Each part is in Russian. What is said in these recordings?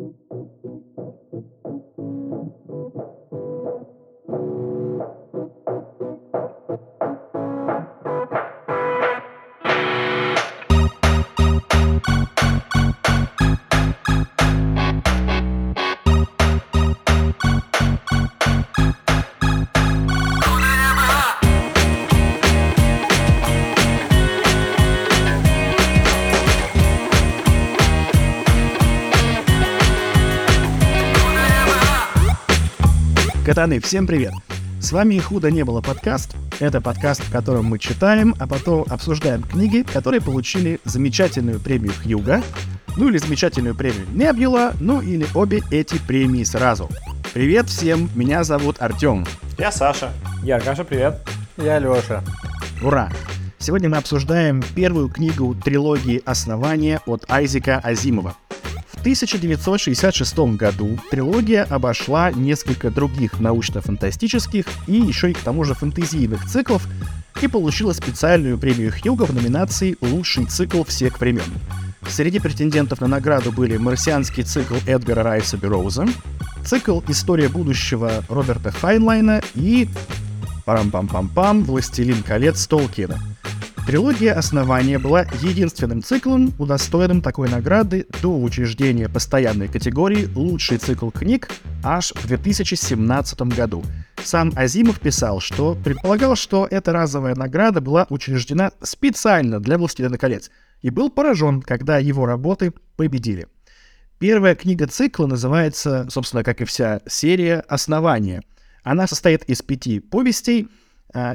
Thank you. Катаны, всем привет! С вами «Худо не было» подкаст. Это подкаст, в котором мы читаем, а потом обсуждаем книги, которые получили замечательную премию Хьюга, ну или замечательную премию Небюла, ну или обе эти премии сразу. Привет всем, меня зовут Артем. Я Саша. Я Аркаша, привет. Я Леша. Ура! Сегодня мы обсуждаем первую книгу трилогии «Основания» от Айзека Азимова – 1966 году трилогия обошла несколько других научно-фантастических и еще и к тому же фэнтезийных циклов и получила специальную премию Хьюга в номинации «Лучший цикл всех времен». Среди претендентов на награду были марсианский цикл Эдгара Райса Бероуза, цикл «История будущего» Роберта Хайнлайна и парам-пам-пам-пам «Властелин колец» Толкина — Трилогия «Основание» была единственным циклом, удостоенным такой награды до учреждения постоянной категории «Лучший цикл книг» аж в 2017 году. Сам Азимов писал, что предполагал, что эта разовая награда была учреждена специально для «Властелина колец», и был поражен, когда его работы победили. Первая книга цикла называется, собственно, как и вся серия, «Основание». Она состоит из пяти повестей —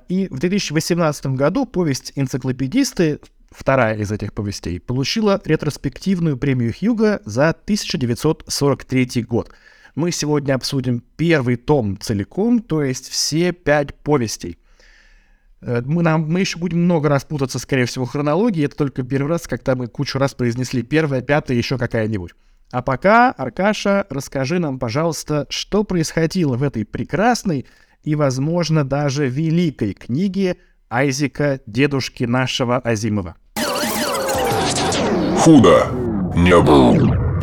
и в 2018 году повесть «Энциклопедисты», вторая из этих повестей, получила ретроспективную премию Хьюга за 1943 год. Мы сегодня обсудим первый том целиком, то есть все пять повестей. Э, мы, нам, мы еще будем много раз путаться, скорее всего, в хронологии. Это только первый раз, когда мы кучу раз произнесли первое, пятое, еще какая-нибудь. А пока, Аркаша, расскажи нам, пожалуйста, что происходило в этой прекрасной и, возможно, даже великой книги Айзека, дедушки нашего Азимова. Худо не было.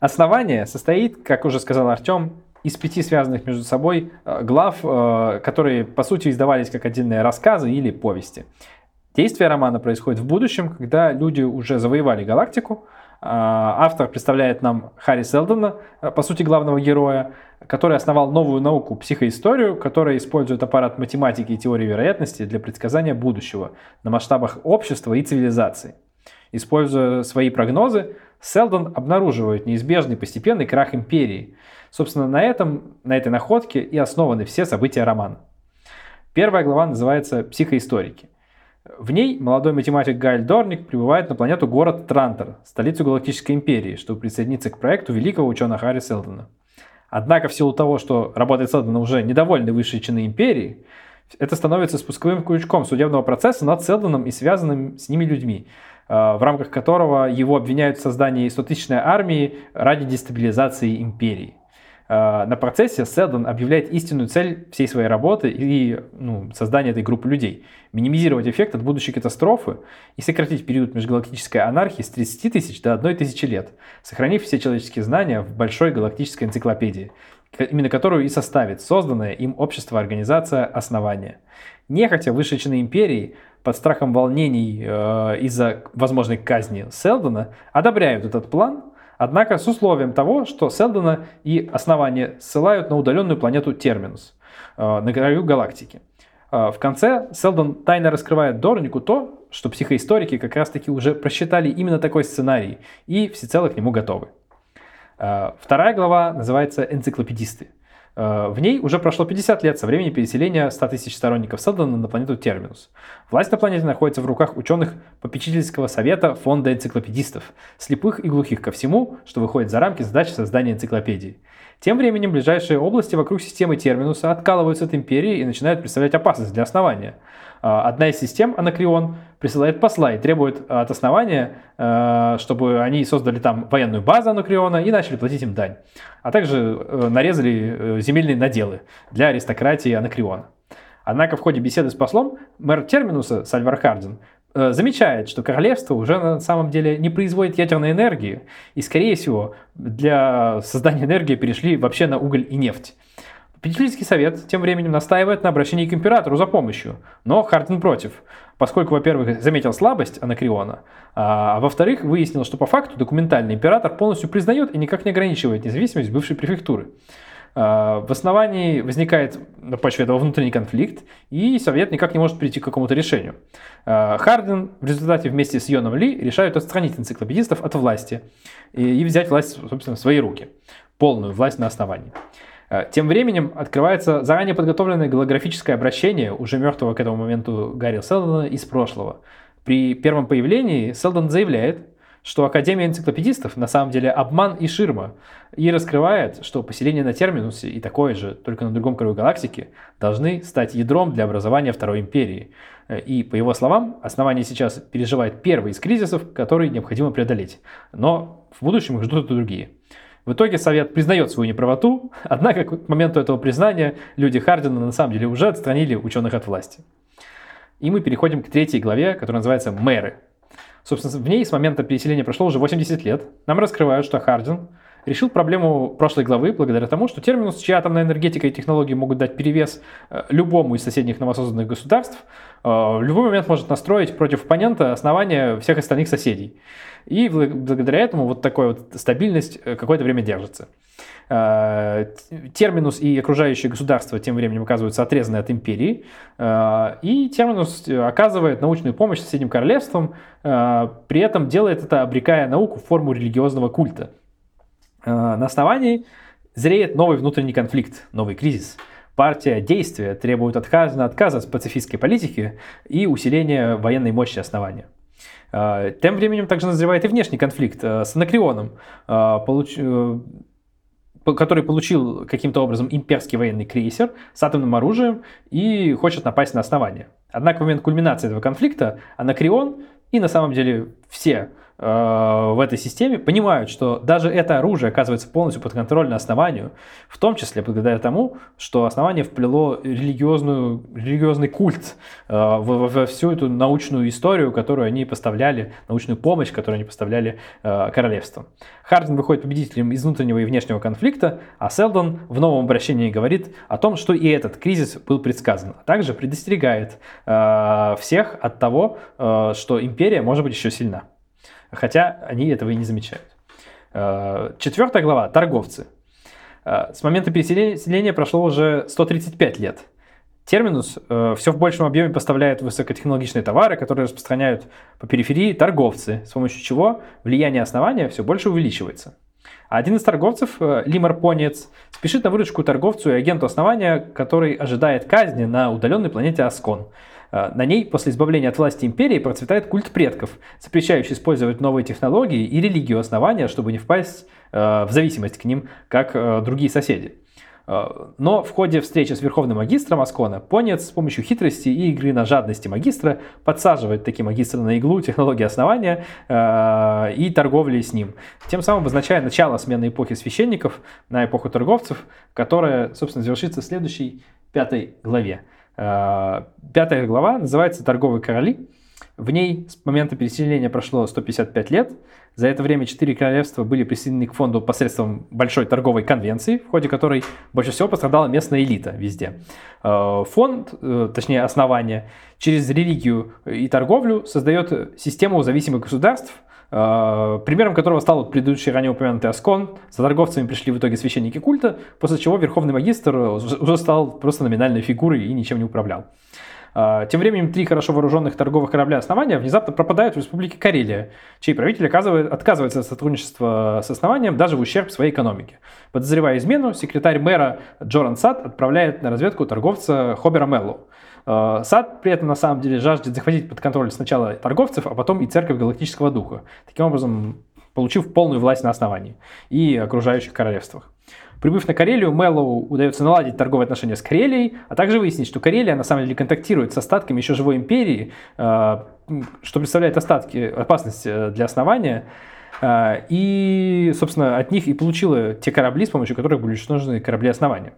Основание состоит, как уже сказал Артем, из пяти связанных между собой э, глав, э, которые, по сути, издавались как отдельные рассказы или повести. Действие романа происходит в будущем, когда люди уже завоевали галактику. Э, автор представляет нам Харри Селдона, по сути, главного героя, который основал новую науку психоисторию, которая использует аппарат математики и теории вероятности для предсказания будущего на масштабах общества и цивилизации. Используя свои прогнозы, Селдон обнаруживает неизбежный постепенный крах империи. Собственно, на, этом, на этой находке и основаны все события романа. Первая глава называется «Психоисторики». В ней молодой математик Гайль Дорник прибывает на планету город Трантор, столицу Галактической империи, чтобы присоединиться к проекту великого ученого Харри Селдона. Однако в силу того, что работает Селдон уже недовольны высшей чины империи, это становится спусковым крючком судебного процесса над Селдоном и связанным с ними людьми, э, в рамках которого его обвиняют в создании 100-тысячной армии ради дестабилизации империи. Э, на процессе Селдон объявляет истинную цель всей своей работы и ну, создания этой группы людей. Минимизировать эффект от будущей катастрофы и сократить период межгалактической анархии с 30 тысяч до 1 тысячи лет, сохранив все человеческие знания в большой галактической энциклопедии, именно которую и составит созданное им общество-организация основания. Нехотя чины империи под страхом волнений э, из-за возможной казни Селдона одобряют этот план – Однако с условием того, что Селдона и основание ссылают на удаленную планету Терминус э, на краю галактики. Э, в конце Селдон тайно раскрывает Дорнику то, что психоисторики как раз-таки уже просчитали именно такой сценарий и всецело к нему готовы. Э, вторая глава называется «Энциклопедисты». Э, в ней уже прошло 50 лет со времени переселения 100 тысяч сторонников Селдона на планету Терминус. Власть на планете находится в руках ученых попечительского совета фонда энциклопедистов, слепых и глухих ко всему, что выходит за рамки задач создания энциклопедии. Тем временем ближайшие области вокруг системы Терминуса откалываются от империи и начинают представлять опасность для основания – одна из систем, Анакреон, присылает посла и требует от основания, а, чтобы они создали там военную базу Анакреона и начали платить им дань. А также э, нарезали э, земельные наделы для аристократии Анакреона. Однако в ходе беседы с послом мэр Терминуса Сальвар Хардин э, замечает, что королевство уже на самом деле не производит ядерной энергии, и, скорее всего, для создания энергии перешли вообще на уголь и нефть. Попечительский совет тем временем настаивает на обращении к императору за помощью, но Хардин против, поскольку, во-первых, заметил слабость Анакриона, а во-вторых, выяснил, что по факту документальный император полностью признает и никак не ограничивает независимость бывшей префектуры. А, в основании возникает на почве этого внутренний конфликт, и Совет никак не может прийти к какому-то решению. А, Харден в результате вместе с Йоном Ли решают отстранить энциклопедистов от власти и взять власть, собственно, в свои руки. Полную власть на основании. Э, тем временем открывается заранее подготовленное голографическое обращение уже мертвого к этому моменту Гарри Селдона из прошлого. При первом появлении Селдон заявляет, что Академия энциклопедистов на самом деле обман и ширма, и раскрывает, что поселение на Терминусе и такое же, только на другом краю галактики, должны стать ядром для образования Второй Империи. Э, и, по его словам, основание сейчас переживает первый из кризисов, который необходимо преодолеть. Но в будущем их ждут и другие. В итоге Совет признает свою неправоту, однако к моменту этого признания люди Хардина на самом деле уже отстранили ученых от власти. И мы переходим к третьей главе, которая называется «Мэры». Собственно, в ней с момента переселения прошло уже 80 лет. Нам раскрывают, что Хардин решил проблему прошлой главы благодаря тому, что терминус, чья атомная энергетика и технологии могут дать перевес э, любому из соседних новосозданных государств, э, в любой момент может настроить против оппонента основания всех остальных соседей. И благодаря этому вот такая вот стабильность э, какое-то время держится. Терминус и окружающее государство тем временем оказываются отрезаны от империи, и Терминус оказывает научную помощь соседним королевствам, при этом делает это, обрекая науку в форму религиозного культа. Э, на основании зреет новый внутренний конфликт, новый кризис. Партия действия требует отказа, отказа от пацифистской политики и усиления военной мощи основания. Э, тем временем также назревает и внешний конфликт э, с Анакреоном, который получил каким-то образом имперский военный крейсер с атомным оружием и хочет напасть на основание. Однако в момент кульминации этого конфликта Анакреон и на самом деле все Э, в этой системе понимают, что даже это оружие оказывается полностью подконтрольно основанию, в том числе благодаря тому, что основание вплело религиозную, религиозный культ э, во, во всю эту научную историю, которую они поставляли, научную помощь, которую они поставляли э, королевству. Хардин выходит победителем из внутреннего и внешнего конфликта, а Селдон в новом обращении говорит о том, что и этот кризис был предсказан, а также предостерегает всех от того, что империя может быть еще сильна хотя они этого и не замечают. Э, четвертая глава – торговцы. Э, с момента переселения прошло уже 135 лет. Терминус э, все в большем объеме поставляет высокотехнологичные товары, которые распространяют по периферии торговцы, с помощью чего влияние основания все больше увеличивается. один из торговцев, Лимар Понец, спешит на выручку торговцу и агенту основания, который ожидает казни на удаленной планете Аскон – Э, на ней после избавления от власти империи процветает культ предков, запрещающий использовать новые технологии и религию основания, чтобы не впасть э, в зависимость к ним, как э, другие соседи. Но в ходе встречи с верховным магистром Аскона Понец с помощью хитрости и игры на жадности магистра подсаживает такие магистры на иглу технологии основания и торговли с ним, тем самым обозначая начало смены эпохи священников на эпоху торговцев, которая, собственно, завершится в следующей пятой главе. Э, пятая глава называется «Торговые короли». В ней с момента переселения прошло 155 лет. За это время четыре королевства были присоединены к фонду посредством большой торговой конвенции, в ходе которой больше всего пострадала местная элита везде. Э, фонд, э, точнее основание, через религию и торговлю создает систему зависимых государств – примером которого стал предыдущий ранее упомянутый Аскон. За торговцами пришли в итоге священники культа, после чего верховный магистр уже стал просто номинальной фигурой и ничем не управлял. Э, тем временем три хорошо вооруженных торговых корабля основания внезапно пропадают в республике Карелия, чей правитель отказывается от сотрудничества с основанием даже в ущерб своей экономике. Подозревая измену, секретарь мэра Джоран Сад отправляет на разведку торговца Хобера Меллоу. Э, сад при этом на самом деле жаждет захватить под контроль сначала торговцев, а потом и церковь галактического духа, таким образом получив полную власть на основании и окружающих королевствах. Прибыв на Карелию, Мэллоу удается наладить торговые отношения с Карелией, а также выяснить, что Карелия на самом деле контактирует с остатками еще живой империи, э, что представляет остатки, опасность э, для основания. И, собственно, от них и получила те корабли, с помощью которых были уничтожены корабли основания.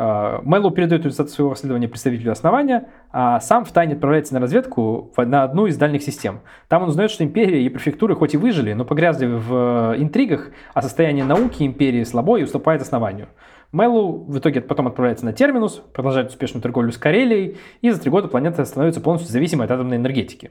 Э, Мэллоу передает результаты своего расследования представителю основания, а сам втайне отправляется на разведку на одну из дальних систем. Там он узнает, что империя и префектуры хоть и выжили, но погрязли в интригах, а состояние науки империи слабо и уступает основанию. Мэллоу в итоге потом отправляется на Терминус, продолжает успешную торговлю с Карелией, и за три года планета становится полностью зависимой от атомной энергетики.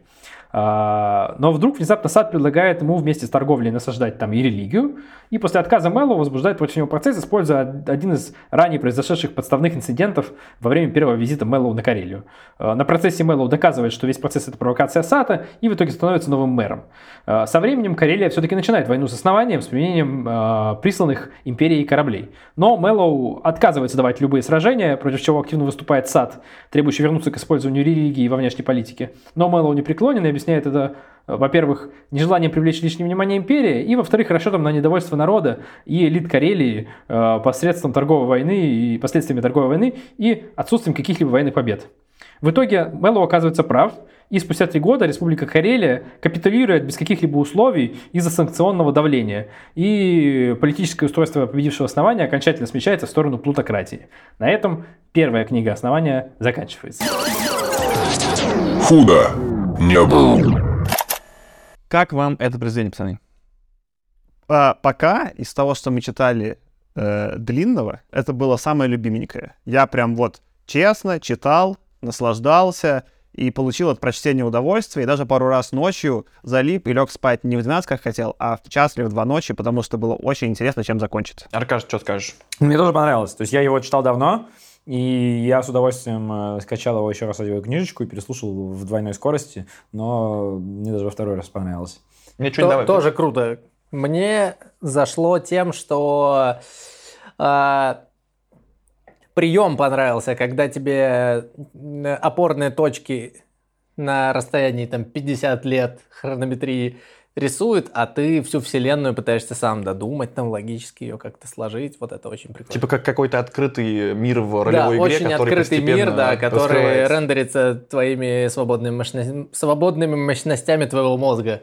А, но вдруг внезапно Сад предлагает ему вместе с торговлей насаждать там и религию, и после отказа Мэллоу возбуждает против него процесс, используя один из ранее произошедших подставных инцидентов во время первого визита Мэллоу на Карелию. А, на процессе Мэллоу доказывает, что весь процесс это провокация Сата, и в итоге становится новым мэром. А, со временем Карелия все-таки начинает войну с основанием, с применением присланных империей кораблей. Но Мэллоу отказывается давать любые сражения, против чего активно выступает Сад, требующий вернуться к использованию религии во внешней политике. Но Мэллоу не преклонен и объясняет это, э, во-первых, нежеланием привлечь лишнее внимание империи, и, во-вторых, расчетом на недовольство народа и элит Карелии э, посредством торговой войны и последствиями торговой войны и отсутствием каких-либо военных побед. В итоге Мэллоу оказывается прав, и спустя три года Республика Карелия капитулирует без каких-либо условий из-за санкционного давления, и политическое устройство победившего основания окончательно смещается в сторону плутократии. На этом первая книга основания заканчивается. Худо не был. Как вам это произведение, пацаны? А, пока из того, что мы читали э, длинного, это было самое любименькое. Я прям вот честно читал, наслаждался и получил от прочтения удовольствие, и даже пару раз ночью залип и лег спать не в 12, как хотел, а в час или в 2 ночи, потому что было очень интересно, чем закончится. Аркаш, что скажешь? Мне тоже понравилось. То есть я его читал давно, и я с удовольствием э, скачал его еще раз книжечку и переслушал в двойной скорости, но мне даже во второй раз понравилось. Мне что То, тоже круто. Мне зашло тем, что э, прием понравился, когда тебе э, опорные точки на расстоянии там 50 лет хронометрии рисует, а ты всю вселенную пытаешься сам додумать, там логически ее как-то сложить. Вот это очень прикольно. Типа как какой-то открытый мир в ролевой да, игре, очень открытый мир, да, который рендерится твоими свободными, мощно... свободными мощностями твоего мозга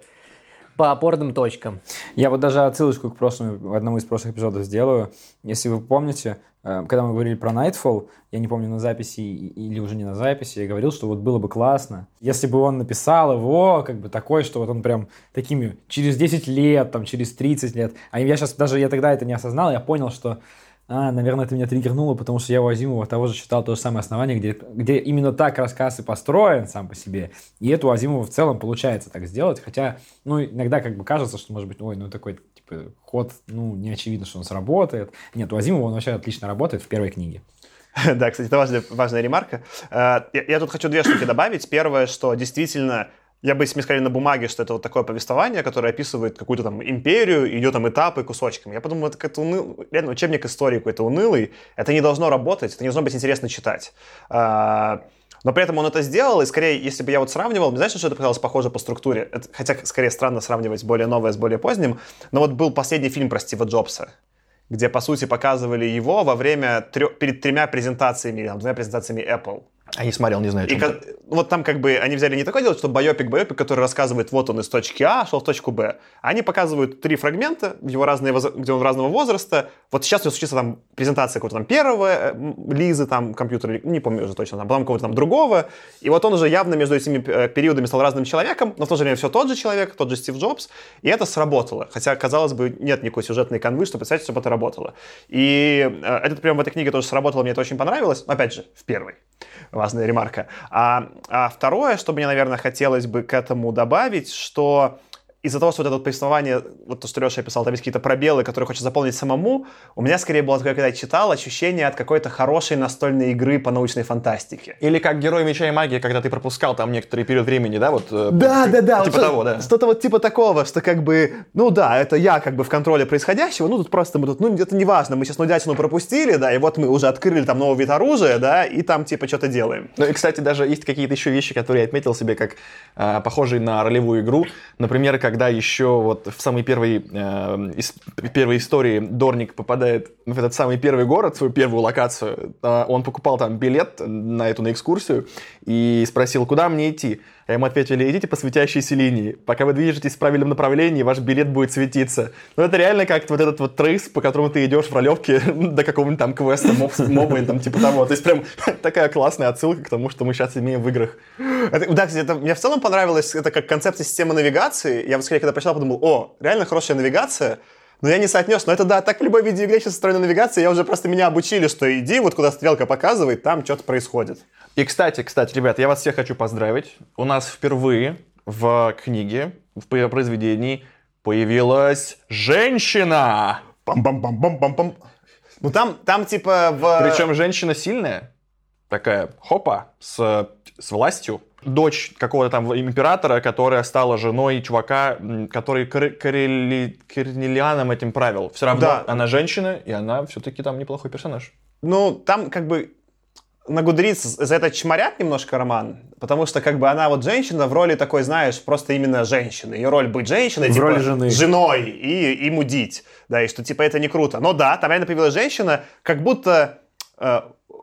по опорным точкам. Я вот даже отсылочку к прошлому, одному из прошлых эпизодов сделаю. Если вы помните, когда мы говорили про Nightfall, я не помню, на записи или уже не на записи, я говорил, что вот было бы классно, если бы он написал его, как бы такой, что вот он прям такими через 10 лет, там, через 30 лет. А я сейчас даже, я тогда это не осознал, я понял, что а, наверное, это меня триггернуло, потому что я у Азимова того же читал то же самое основание, где, где именно так рассказ и построен сам по себе. И это у Азимова в целом получается так сделать, хотя, ну, иногда как бы кажется, что, может быть, ой, ну, такой, типа, ход, ну, не очевидно, что он сработает. Нет, у Азимова он вообще отлично работает в первой книге. Да, кстати, это важная, важная ремарка. Э, я, тут хочу две штуки добавить. Первое, что действительно я бы, если мне сказали на бумаге, что это вот такое повествование, которое описывает какую-то там империю, идет там этапы кусочками, я подумал, это какой-то уныл... реально учебник истории какой-то унылый, это не должно работать, это не должно быть интересно читать. Но при этом он это сделал, и скорее, если бы я вот сравнивал, знаешь, что это показалось похоже по структуре? Это, хотя, скорее, странно сравнивать более новое с более поздним, но вот был последний фильм про Стива Джобса, где, по сути, показывали его во время трё... перед тремя презентациями, там, двумя презентациями Apple. А не смотрел, не знаю. И как, вот там как бы они взяли не такое дело, что байопик, байопик, который рассказывает, вот он из точки А шел в точку Б. Они показывают три фрагмента, его разные, где он разного возраста. Вот сейчас у него случится там презентация какого-то там первого э, Лизы, там компьютера, не помню уже точно, там, потом какого-то там другого. И вот он уже явно между этими э, периодами стал разным человеком, но в то же время все тот же человек, тот же Стив Джобс. И это сработало. Хотя, казалось бы, нет никакой сюжетной канвы, чтобы представить, чтобы это работало. И э, этот прием в этой книге тоже сработало, мне это очень понравилось. Опять же, в первой важная ремарка. А, а второе, что мне, наверное, хотелось бы к этому добавить, что из-за того, что вот это повествование, вот то, что Леша писал, там есть какие-то пробелы, которые хочется заполнить самому, у меня скорее было такое, когда я читал, ощущение от какой-то хорошей настольной игры по научной фантастике. Или как Герой Меча и Магии, когда ты пропускал там некоторый период времени, да? Вот, э, да, да, да. Типа вот того, да. Что-то вот типа такого, что как бы, ну да, это я как бы в контроле происходящего, ну тут просто мы тут, ну это не важно, мы сейчас нудятину пропустили, да, и вот мы уже открыли там новый вид оружия, да, и там типа что-то делаем. Ну и, кстати, даже есть какие-то еще вещи, которые я отметил себе как э, похожие на ролевую игру. Например, когда когда еще вот в самой первой, э, ис- первой истории Дорник попадает в этот самый первый город, свою первую локацию, э, он покупал там билет на эту на экскурсию и спросил, куда мне идти. А ему ответили, идите по светящейся линии. Пока вы движетесь в правильном направлении, ваш билет будет светиться. Ну, это реально как вот этот вот трейс, по которому ты идешь в ролевке до какого-нибудь там квеста, моб, моба или там типа того. То есть прям такая классная отсылка к тому, что мы сейчас имеем в играх. Это- да, кстати, это, мне в целом понравилось, это как концепция системы навигации. Я вот скорее, когда прочитал, подумал, о, реально хорошая навигация, но я не соотнес. Но это да, так в любой видеоигре сейчас устроена навигация. Я уже просто меня обучили, что иди, вот куда стрелка показывает, там что-то происходит. И, кстати, кстати, ребят, я вас всех хочу поздравить. У нас впервые в книге, в пр- произведении появилась женщина. Пам-пам-пам-пам-пам-пам. Ну там, там типа в... Причем женщина сильная, такая, хопа, с, с властью. Дочь какого-то там императора, которая стала женой чувака, который Кор- Корели- Корнелианом этим правил. Все равно Да. она женщина, и она все-таки там неплохой персонаж. Ну, там как бы на Гудриц за это чморят немножко роман, потому что как бы она вот женщина в роли такой, знаешь, просто именно женщины. Ее роль быть женщиной, В типа, роли жены. женой и, и мудить. Да, и что типа это не круто. Но да, там реально появилась женщина, как будто э,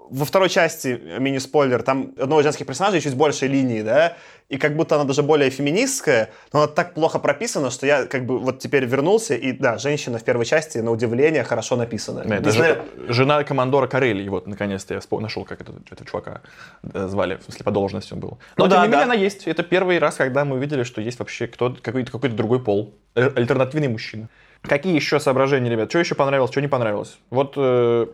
во второй части, э, мини-спойлер, там одного из женских персонажей чуть большей линии, да, и как будто она даже более феминистская, но она так плохо прописана, что я как бы вот теперь вернулся, и да, женщина в первой части, на удивление, хорошо написана. Да, это же- жена командора Карелии, вот, наконец-то я вспом- нашел, как этот, этого чувака э, звали, в смысле, по должности он был. Но, Ну тем да, не менее, да. она есть. Это первый раз, когда мы увидели, что есть вообще кто какой-то, какой-то другой пол, э, альтернативный мужчина. Какие еще соображения, ребят? Что еще понравилось, что не понравилось? Вот э,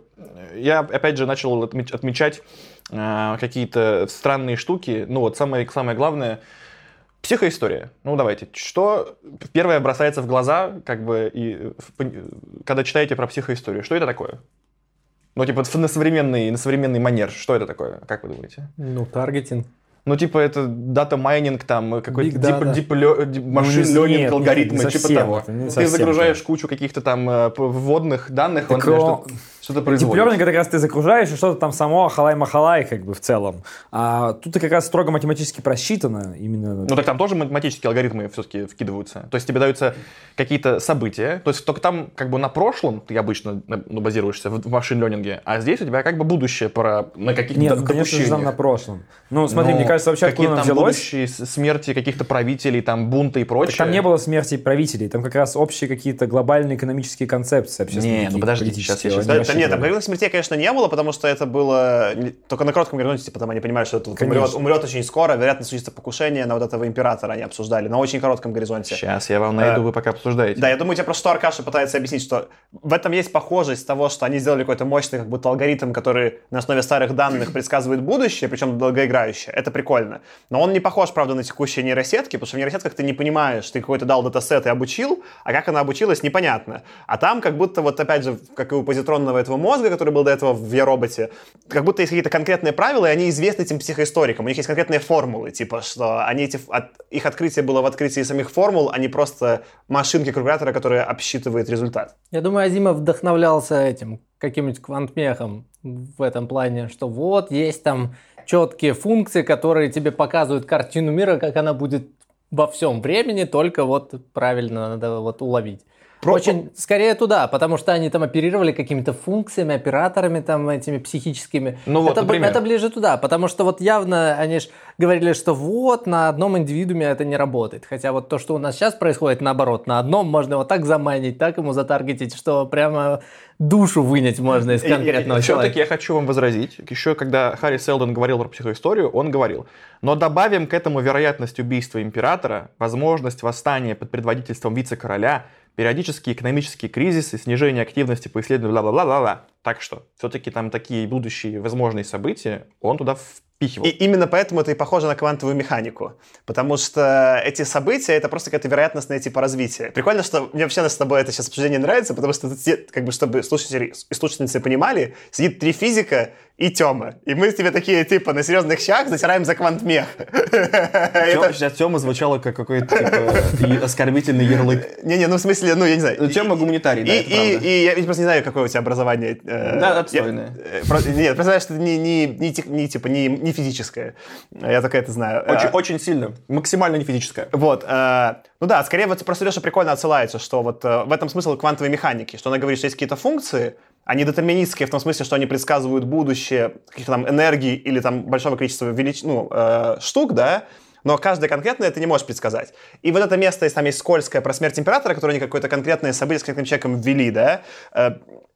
я, опять же, начал отмеч- отмечать э, какие-то странные штуки. Ну, вот самое, самое главное, Психоистория. Ну, давайте. Что первое бросается в глаза, как бы, и в когда читаете про психоисторию? Что это такое? Ну, типа, на современный, на современный манер. Что это такое? Как вы думаете? Ну, таргетинг. Ну, типа, это data mining, там, какой-то Big deep, deep, le- deep- machine нет, алгоритмы, типа того. Ты загружаешь кучу каких-то там э, вводных данных, Так он- что-то производит. Deep learning это как раз ты загружаешь, и что-то там само халай-махалай как бы в целом. А тут это как раз строго математически просчитано именно. Ну так там тоже математические алгоритмы все-таки вкидываются. То есть тебе даются какие-то события. То есть только там как бы на прошлом ты обычно ну, базируешься в, machine learning е, а здесь у тебя как бы будущее про, на каких-то Нет, ну, конечно же, там на прошлом. Ну, смотри, Но мне кажется, вообще оно там взялось? будущие смерти каких-то правителей, там бунты и Так прочее. там не было смерти правителей, там как раз общие какие-то глобальные экономические концепции общественные. Не, ну политические, сейчас я- сейчас-. Нет, там говорилось смертей, конечно, не было, потому что это было только на коротком горизонте, типа там они понимают, что это умрет, умрет очень скоро, вероятно, случится покушение на вот этого императора, они обсуждали, на очень коротком горизонте. Сейчас я вам найду, Э, вы пока обсуждаете. Да, я думаю, тебе просто что Аркаша пытается объяснить, что в этом есть похожесть того, что они сделали какой-то мощный как будто алгоритм, который на основе старых данных предсказывает будущее, причем долгоиграющее. Это прикольно. Но он не похож, правда, на текущие нейросетки, потому что в нейросетках ты не понимаешь, ты какой-то дал датасет и обучил, а как она обучилась, непонятно. А там как будто вот опять же, как и у позитронного этого мозга, который был до этого в Я-роботе, как будто есть какие-то конкретные правила, и они известны этим психоисторикам. У них есть конкретные формулы, типа, что они эти, от- их открытие было в открытии самих формул, а не просто машинки калькулятора, которая обсчитывает результат. Я думаю, Азимов вдохновлялся этим, каким-нибудь квантмехом в этом плане, что вот есть там четкие функции, которые тебе показывают картину мира, как она будет во всем времени, только вот правильно надо вот уловить. Очень скорее туда, потому что они там оперировали какими-то функциями, операторами там этими психическими. Ну вот, это, например. это ближе туда, потому что вот явно они ж говорили, что вот на одном индивидууме это не работает. Хотя вот то, что у нас сейчас происходит, наоборот, на одном можно его так заманить, так ему затаргетить, что прямо душу вынять можно из конкретного Все-таки человека. я хочу вам возразить. Еще когда Харри Селдон говорил про психоисторию, он говорил, но добавим к этому вероятность убийства императора, возможность восстания под предводительством вице-короля, периодические экономические кризисы, снижение активности по исследованию, бла-бла-бла-бла. Так что, все-таки там такие будущие возможные события он туда впихивал. И именно поэтому это и похоже на квантовую механику. Потому что эти события — это просто какая-то вероятностная типа развития. Прикольно, что мне вообще с тобой это сейчас обсуждение нравится, потому что как бы, чтобы слушатели и слушательницы понимали, сидит три физика и Тёма. И мы тебе такие, типа, на серьезных щах затираем за квантмех. Сейчас Тема звучало как какой-то типа, оскорбительный ярлык. Не-не, ну в смысле, ну я не знаю. Ну, Тема гуманитарий, да, И, и, я ведь просто не знаю, какое у тебя образование. э, Да, отстойное. э, Нет, представляешь, что это не, не, не, не, типа, не, не физическое. Я только это знаю. Э, Очень, очень сильно. Максимально не физическое. Вот, ну да, скорее вот просто Леша прикольно отсылается, что вот в этом смысл квантовой механики, что она говорит, что есть какие-то функции, они детерминистские в том смысле, что они предсказывают будущее каких-то там энергий или там большого количества велич... ну, э, штук, да, но каждое конкретное ты не можешь предсказать. И вот это место, если там есть скользкое про смерть императора, которое они какое-то конкретное событие с конкретным человеком ввели, да, э,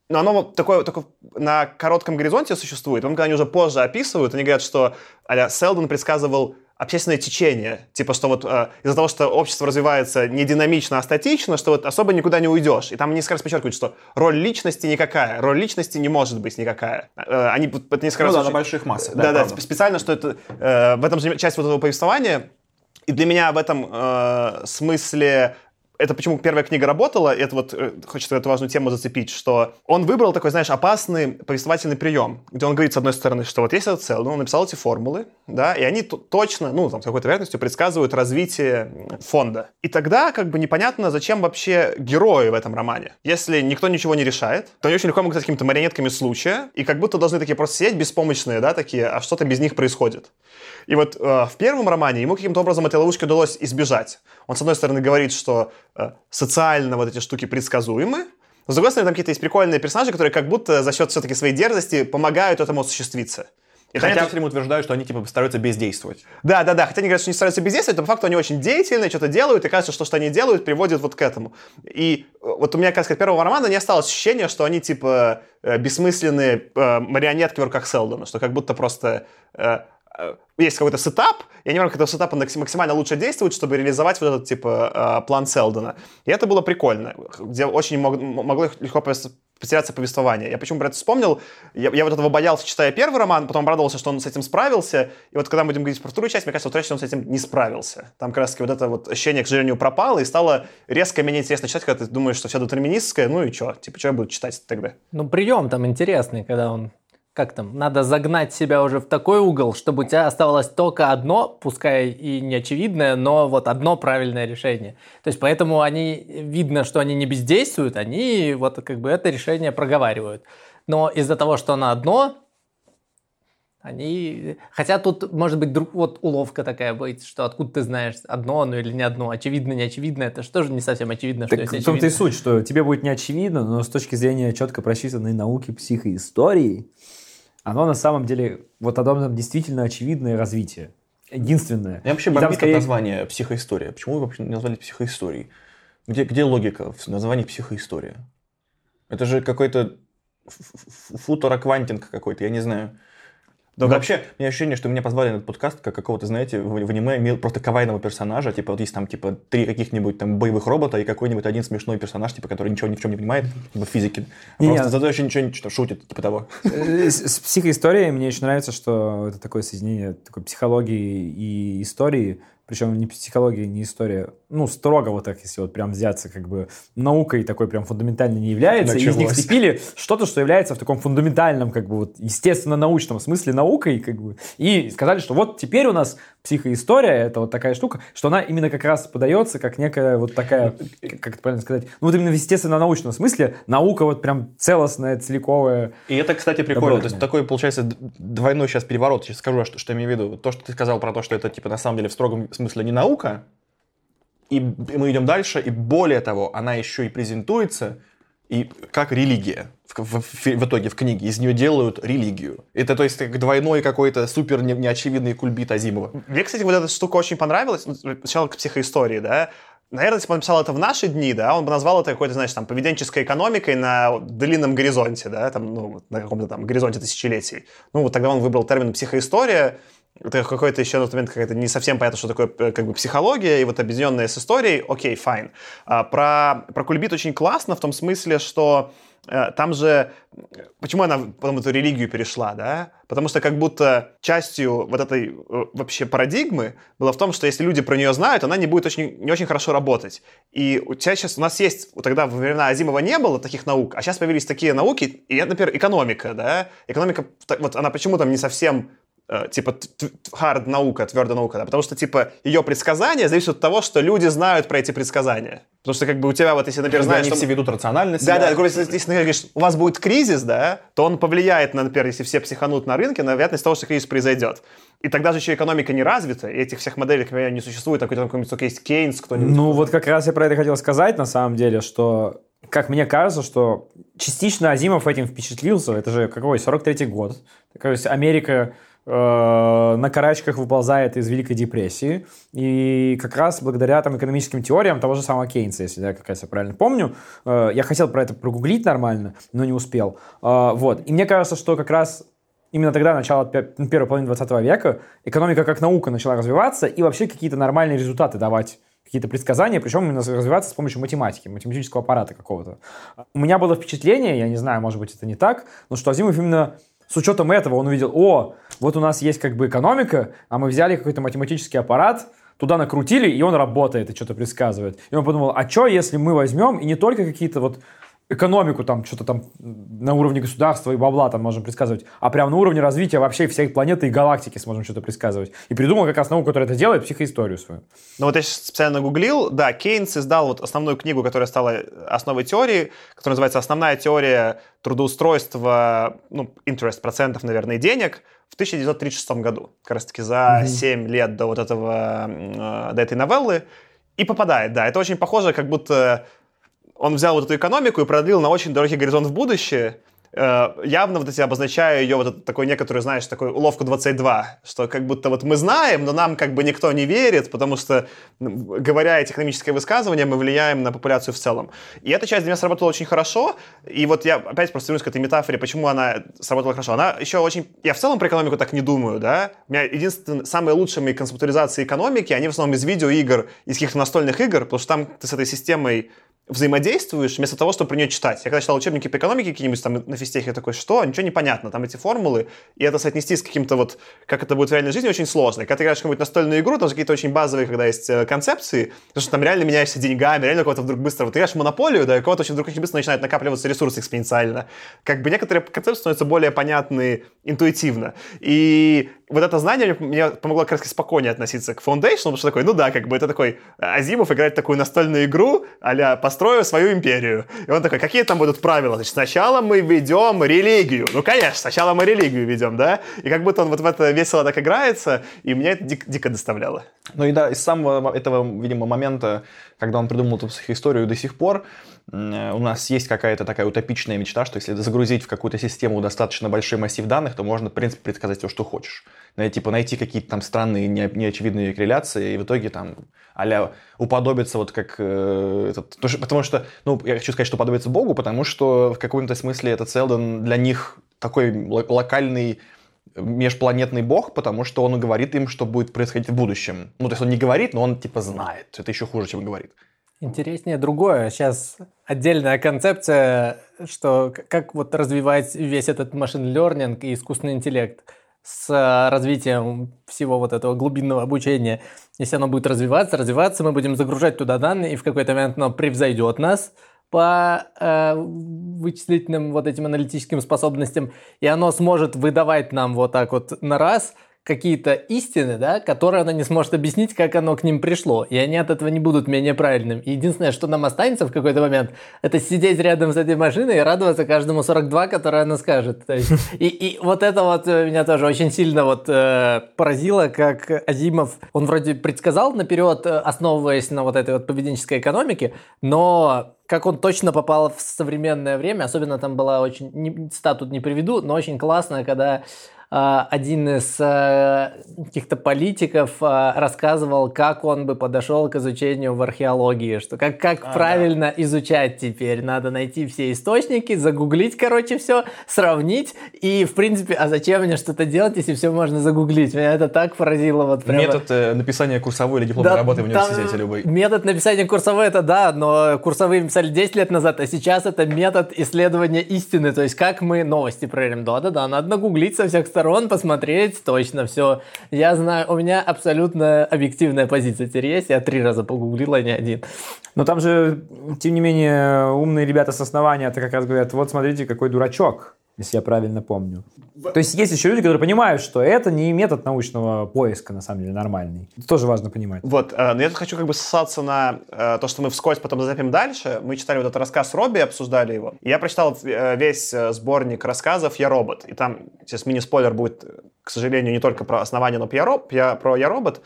но оно вот такое, только на коротком горизонте существует. Потом, когда они уже позже описывают, они говорят, что а Селдон предсказывал общественное течение. Типа, что вот э, из-за того, что общество развивается не динамично, а статично, что вот особо никуда не уйдешь. И там они несколько раз подчеркивают, что роль личности никакая. Роль личности не может быть никакая. Э, они это несколько Ну раз да, на больших массах. да, да, сп- специально, что это э, в этом же часть вот этого повествования. И для меня в этом э, смысле это почему первая книга работала, это вот э, хочется эту важную тему зацепить, что он выбрал такой, знаешь, опасный повествовательный прием, где он говорит, с одной стороны, что вот есть этот цел, он написал эти формулы, да, и они точно, ну, там, с какой-то вероятностью предсказывают развитие фонда. И тогда как бы непонятно, зачем вообще герои в этом романе. Если никто ничего не решает, то они очень легко могут стать какими-то марионетками случая, и как будто должны такие просто сидеть беспомощные, да, такие, а что-то без них происходит. И вот э, в первом романе ему каким-то образом этой ловушки удалось избежать. Он, с одной стороны, говорит, что э, социально вот эти штуки предсказуемы, но, с другой стороны, там какие-то есть прикольные персонажи, которые как будто за счет все-таки своей дерзости помогают этому осуществиться. И Хотя понятно, все время утверждают, что они типа стараются бездействовать. да, да, да. Хотя они говорят, что не стараются бездействовать, но по факту они очень деятельные, что-то делают, и кажется, что что они делают, приводит вот к этому. И э, вот у меня, как сказать, первого романа не осталось ощущения, что они типа э, бессмысленные э, марионетки в руках Селдона, что как будто просто есть какой-то сетап, и они в рамках этого сетапа максим- максимально лучше действуют, чтобы реализовать вот этот типа э, план Селдона. И это было прикольно, где очень мог- могло легко потеряться повествование. Я почему про это вспомнил? Я, я вот этого боялся, читая первый роман, потом обрадовался, что он с этим справился. И вот когда мы будем говорить про вторую часть, мне кажется, во второй части он с этим не справился. Там как раз вот это вот ощущение, к сожалению, пропало, и стало резко менее интересно читать, когда ты думаешь, что все детерминистское, ну и что? Типа, что я буду читать тогда? Ну, прием там интересный, когда он... Как там? Надо загнать себя уже в такой угол, чтобы у тебя оставалось только одно, пускай и не очевидное, но вот одно правильное решение. То есть поэтому они, видно, что они не бездействуют, они вот как бы это решение проговаривают. Но из-за того, что оно одно, они... Хотя тут может быть друг... вот уловка такая быть, что откуда ты знаешь, одно оно или не одно, очевидно, не очевидно, это же тоже не совсем очевидно, что Так есть в том-то и суть, что тебе будет не очевидно, но с точки зрения четко просчитанной науки психоистории, оно на самом деле, вот оно там действительно очевидное развитие. Единственное. Я вообще бомбит скорее- от названия психоистория. Почему вы вообще не назвали психоисторией? Где, где логика в названии психоистория? Это же какой-то футуроквантинг какой-то, я не знаю. Да, вообще, у меня ощущение, что меня позвали на этот подкаст как какого-то, знаете, в, в аниме просто кавайного персонажа. Типа вот есть там типа три каких-нибудь там боевых робота и какой-нибудь один смешной персонаж, типа, который ничего ни в чем не понимает, типа в физике. А Не, просто не, зато еще ничего не шутит, типа того. Э, С с психоисторией мне еще нравится, что это такое соединение такой психологии и истории, причем не психология, не история, ну, строго вот так, если вот прям взяться, как бы наукой такой прям фундаментально не является, и из них Началось. слепили что-то, что является в таком фундаментальном, как бы вот, естественно-научном смысле наукой, как бы, и сказали, что вот теперь у нас психоистория, это вот такая штука, что она именно как раз подается как некая вот такая, как это правильно сказать, ну, вот именно в естественно-научном смысле наука вот прям целостная, целиковая, И это, кстати, прикольно. То есть такой, получается, двойной сейчас переворот. Сейчас скажу, что, что я имею в виду. То, что ты сказал про то, что это, типа, на самом деле в строгом смысле не наука, и мы идем дальше, и более того, она еще и презентуется и как религия в, в- в- итоге в книге. Из нее делают религию. Это, то есть, как двойной какой-то супер не- неочевидный кульбит Азимова. Мне, кстати, вот эта штука очень понравилась. Сначала к психоистории, да. Наверное, если бы он написал это в наши дни, да, он бы назвал это какой-то, знаешь, там, поведенческой экономикой на длинном горизонте, да, там, ну, на каком-то там горизонте тысячелетий. Ну, вот тогда он выбрал термин психоистория, это какой-то еще на тот момент какая-то не совсем понятно, что такое э, как бы психология, и вот объединенная с историей, окей, fine. А, про, про кульбит очень классно в том смысле, что э, там же... Почему она потом эту религию перешла, да? Потому что как будто частью вот этой э, вообще парадигмы было в том, что если люди про нее знают, она не будет очень, не очень хорошо работать. И у тебя сейчас... У нас есть... Тогда во времена Азимова не было таких наук, а сейчас появились такие науки, и, например, экономика, да? Экономика, вот она почему там не совсем типа хард наука, твердая наука, да, потому что типа ее предсказания зависят от того, что люди знают про эти предсказания. Потому что как бы у тебя вот если, например, Когда знаешь, они что... все ведут рационально Да, себя. да, если, если ты говоришь, у вас будет кризис, да, то он повлияет на, например, если все психанут на рынке, на вероятность того, что кризис произойдет. И тогда же еще экономика не развита, и этих всех моделей, например, не существует, там какой-то только есть Кейнс, кто-нибудь. Ну, вот как раз я про это хотел сказать, на самом деле, что, как мне кажется, что частично Азимов этим впечатлился. Это же какой, 43-й год. То есть Америка э, на карачках выползает из Великой депрессии. И как раз благодаря там экономическим теориям того же самого Кейнса, если я как раз я правильно помню, э, я хотел про это прогуглить нормально, но не успел. Э, вот. И мне кажется, что как раз именно тогда, начало пе- первой половины 20 века, экономика как наука начала развиваться и вообще какие-то нормальные результаты давать какие-то предсказания, причем именно развиваться с помощью математики, математического аппарата какого-то. У меня было впечатление, я не знаю, может быть, это не так, но что Азимов именно с учетом этого он увидел, о, вот у нас есть как бы экономика, а мы взяли какой-то математический аппарат, туда накрутили, и он работает и что-то предсказывает. И он подумал, а что, если мы возьмем и не только какие-то вот экономику там, что-то там на уровне государства и бабла там можем предсказывать, а прям на уровне развития вообще всей планеты и галактики сможем что-то предсказывать. И придумал как раз науку, которая это делает, психоисторию свою. Ну вот я сейчас специально гуглил, да, Кейнс издал вот основную книгу, которая стала основой теории, которая называется «Основная теория трудоустройства, ну, interest процентов, наверное, денег» в 1936 году, как раз таки за mm 7 лет до вот этого, э, до этой новеллы, и попадает, да, это очень похоже, как будто он взял вот эту экономику и продлил на очень далекий горизонт в будущее, явно вот эти обозначая ее вот такой некоторую, знаешь, такой уловку 22, что как будто вот мы знаем, но нам как бы никто не верит, потому что, говоря эти экономические высказывания, мы влияем на популяцию в целом. И эта часть для меня сработала очень хорошо, и вот я опять просто вернусь к этой метафоре, почему она сработала хорошо. Она еще очень... Я в целом про экономику так не думаю, да? У меня единственные, самые лучшие мои концептуализации экономики, они в основном из видеоигр, из каких-то настольных игр, потому что там ты с этой системой взаимодействуешь, вместо того, чтобы про нее читать. Я когда читал учебники по экономике какие-нибудь там на физтехе, я такой, что? Ничего не понятно. Там эти формулы, и это соотнести с каким-то вот, как это будет в реальной жизни, очень сложно. И когда ты играешь в какую-нибудь настольную игру, там же какие-то очень базовые, когда есть э, концепции, потому что там реально меняешься деньгами, реально кого-то вдруг быстро, вот ты играешь в монополию, да, и кого-то очень вдруг очень быстро начинают накапливаться ресурсы экспоненциально. Как бы некоторые концепции становятся более понятны интуитивно. И вот это знание мне, мне помогло как раз спокойнее относиться к Foundation, потому что такой, ну да, как бы это такой Азимов играет такую настольную игру, а построю свою империю. И он такой, какие там будут правила? Значит, сначала мы ведем религию. Ну, конечно, сначала мы религию ведем, да? И как будто он вот в это весело так играется, и меня это дико, дико доставляло. Ну и да, из самого этого, видимо, момента, когда он придумал эту психоисторию до сих пор, у нас есть какая-то такая утопичная мечта, что если загрузить в какую-то систему достаточно большой массив данных, то можно, в принципе, предсказать все, что хочешь. Типа найти какие-то там странные, неочевидные корреляции, и в итоге там а уподобиться вот как э, этот... Потому что, ну, я хочу сказать, что уподобиться Богу, потому что в каком-то смысле этот Селдон для них такой локальный межпланетный бог, потому что он говорит им, что будет происходить в будущем. Ну, то есть он не говорит, но он типа знает. Это еще хуже, чем говорит. Интереснее другое. Сейчас отдельная концепция, что как вот развивать весь этот машин learning и искусственный интеллект с развитием всего вот этого глубинного обучения. Если оно будет развиваться, развиваться, мы будем загружать туда данные, и в какой-то момент оно превзойдет нас по э, вычислительным вот этим аналитическим способностям, и оно сможет выдавать нам вот так вот на раз какие-то истины, да, которые она не сможет объяснить, как оно к ним пришло, и они от этого не будут менее правильным. И единственное, что нам останется в какой-то момент, это сидеть рядом с этой машиной и радоваться каждому 42, которое она скажет. То есть, и, и вот это вот меня тоже очень сильно вот э, поразило, как Азимов, он вроде предсказал наперед, основываясь на вот этой вот поведенческой экономике, но как он точно попал в современное время, особенно там была очень, не, статут не приведу, но очень классно, когда один из а, каких-то политиков а, рассказывал, как он бы подошел к изучению в археологии, что как, как правильно изучать теперь. Надо найти все источники, загуглить, короче, все, сравнить. И, в принципе, а зачем мне что-то делать, если все можно загуглить? Меня это так поразило. Вот прямо. Метод э, написания курсовой или дипломной Да, работы в там университете любой. Метод написания курсовой это да, но курсовые писали 10 лет назад, а сейчас это метод исследования истины. То есть как мы новости проверим. Да-да-да, надо нагуглить со всех сторон, посмотреть, точно все. Я знаю, у меня абсолютно объективная позиция теперь есть. Я три раза погуглил, а не один. Но там же, тем не менее, умные ребята с основания это как раз говорят, вот смотрите, какой дурачок, если я правильно помню. То есть есть еще люди, которые понимают, что это не метод научного поиска, на самом деле, нормальный. Это тоже важно понимать. Вот, э, но я тут хочу как бы ссаться на э, то, что мы вскользь потом запим дальше. Мы читали вот этот рассказ Робби, обсуждали его. Я прочитал э, весь сборник рассказов «Я робот». И там, сейчас мини-спойлер будет, к сожалению, не только про основание, но про «Я, роб- я- про «Я робот».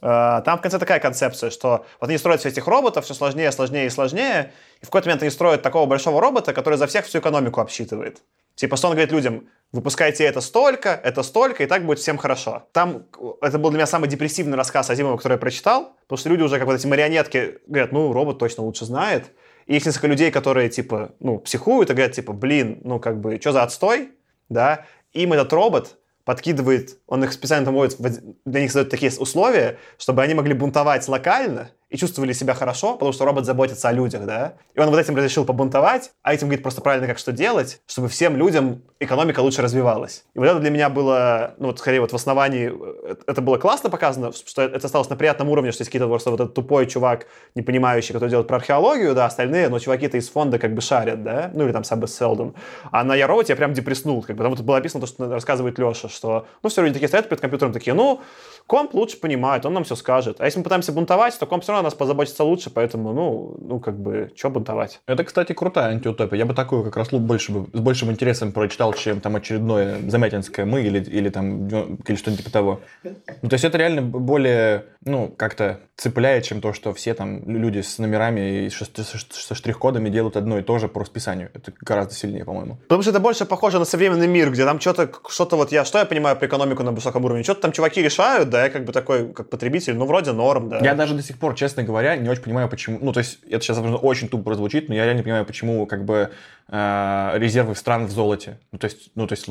Там в конце такая концепция, что вот они строят всех этих роботов, все сложнее, сложнее и сложнее, и в какой-то момент они строят такого большого робота, который за всех всю экономику обсчитывает. Типа, что он говорит людям, выпускайте это столько, это столько, и так будет всем хорошо. Там, это был для меня самый депрессивный рассказ Азимова, который я прочитал, потому что люди уже, как вот эти марионетки, говорят, ну, робот точно лучше знает. И есть несколько людей, которые, типа, ну, психуют и говорят, типа, блин, ну, как бы, что за отстой, да? Им этот робот подкидывает, он их специально там вводит, для них создает такие условия, чтобы они могли бунтовать локально и чувствовали себя хорошо, потому что робот заботится о людях, да. И он вот этим разрешил побунтовать, а этим говорит просто правильно, как что делать, чтобы всем людям экономика лучше развивалась. И вот это для меня было, ну вот скорее вот в основании, э, это было классно показано, что это осталось на приятном уровне, что есть какие-то просто вот этот тупой чувак, не понимающий, который делает про археологию, да, остальные, но чуваки-то из фонда как бы шарят, да, ну или там Саббас Селдон. А на Я роботе я прям депресснул, как бы, там вот было написано то, что рассказывает Леша, что, ну, все люди такие стоят перед компьютером, такие, ну, комп лучше понимает, он нам все скажет. А если мы пытаемся бунтовать, то комп все равно о нас позаботится лучше, поэтому, ну, ну как бы, что бунтовать? Это, кстати, крутая антиутопия. Я бы такую как раз больше бы, с большим интересом прочитал, чем там очередное Замятинское мы или, или там или что-нибудь типа того. Ну, то есть это реально более, ну, как-то цепляет, чем то, что все там люди с номерами и со штрих-кодами делают одно и то же по расписанию. Это гораздо сильнее, по-моему. Потому что это больше похоже на современный мир, где там что-то, что-то вот я, что я понимаю про экономику на высоком уровне, что-то там чуваки решают, да, я как бы такой, как потребитель, ну, вроде норм, да. Я даже до сих пор, честно говоря, не очень понимаю, почему. Ну, то есть, это сейчас очень тупо прозвучит, но я реально не понимаю, почему как бы э, резервы стран в золоте. Ну, то есть, ну, то есть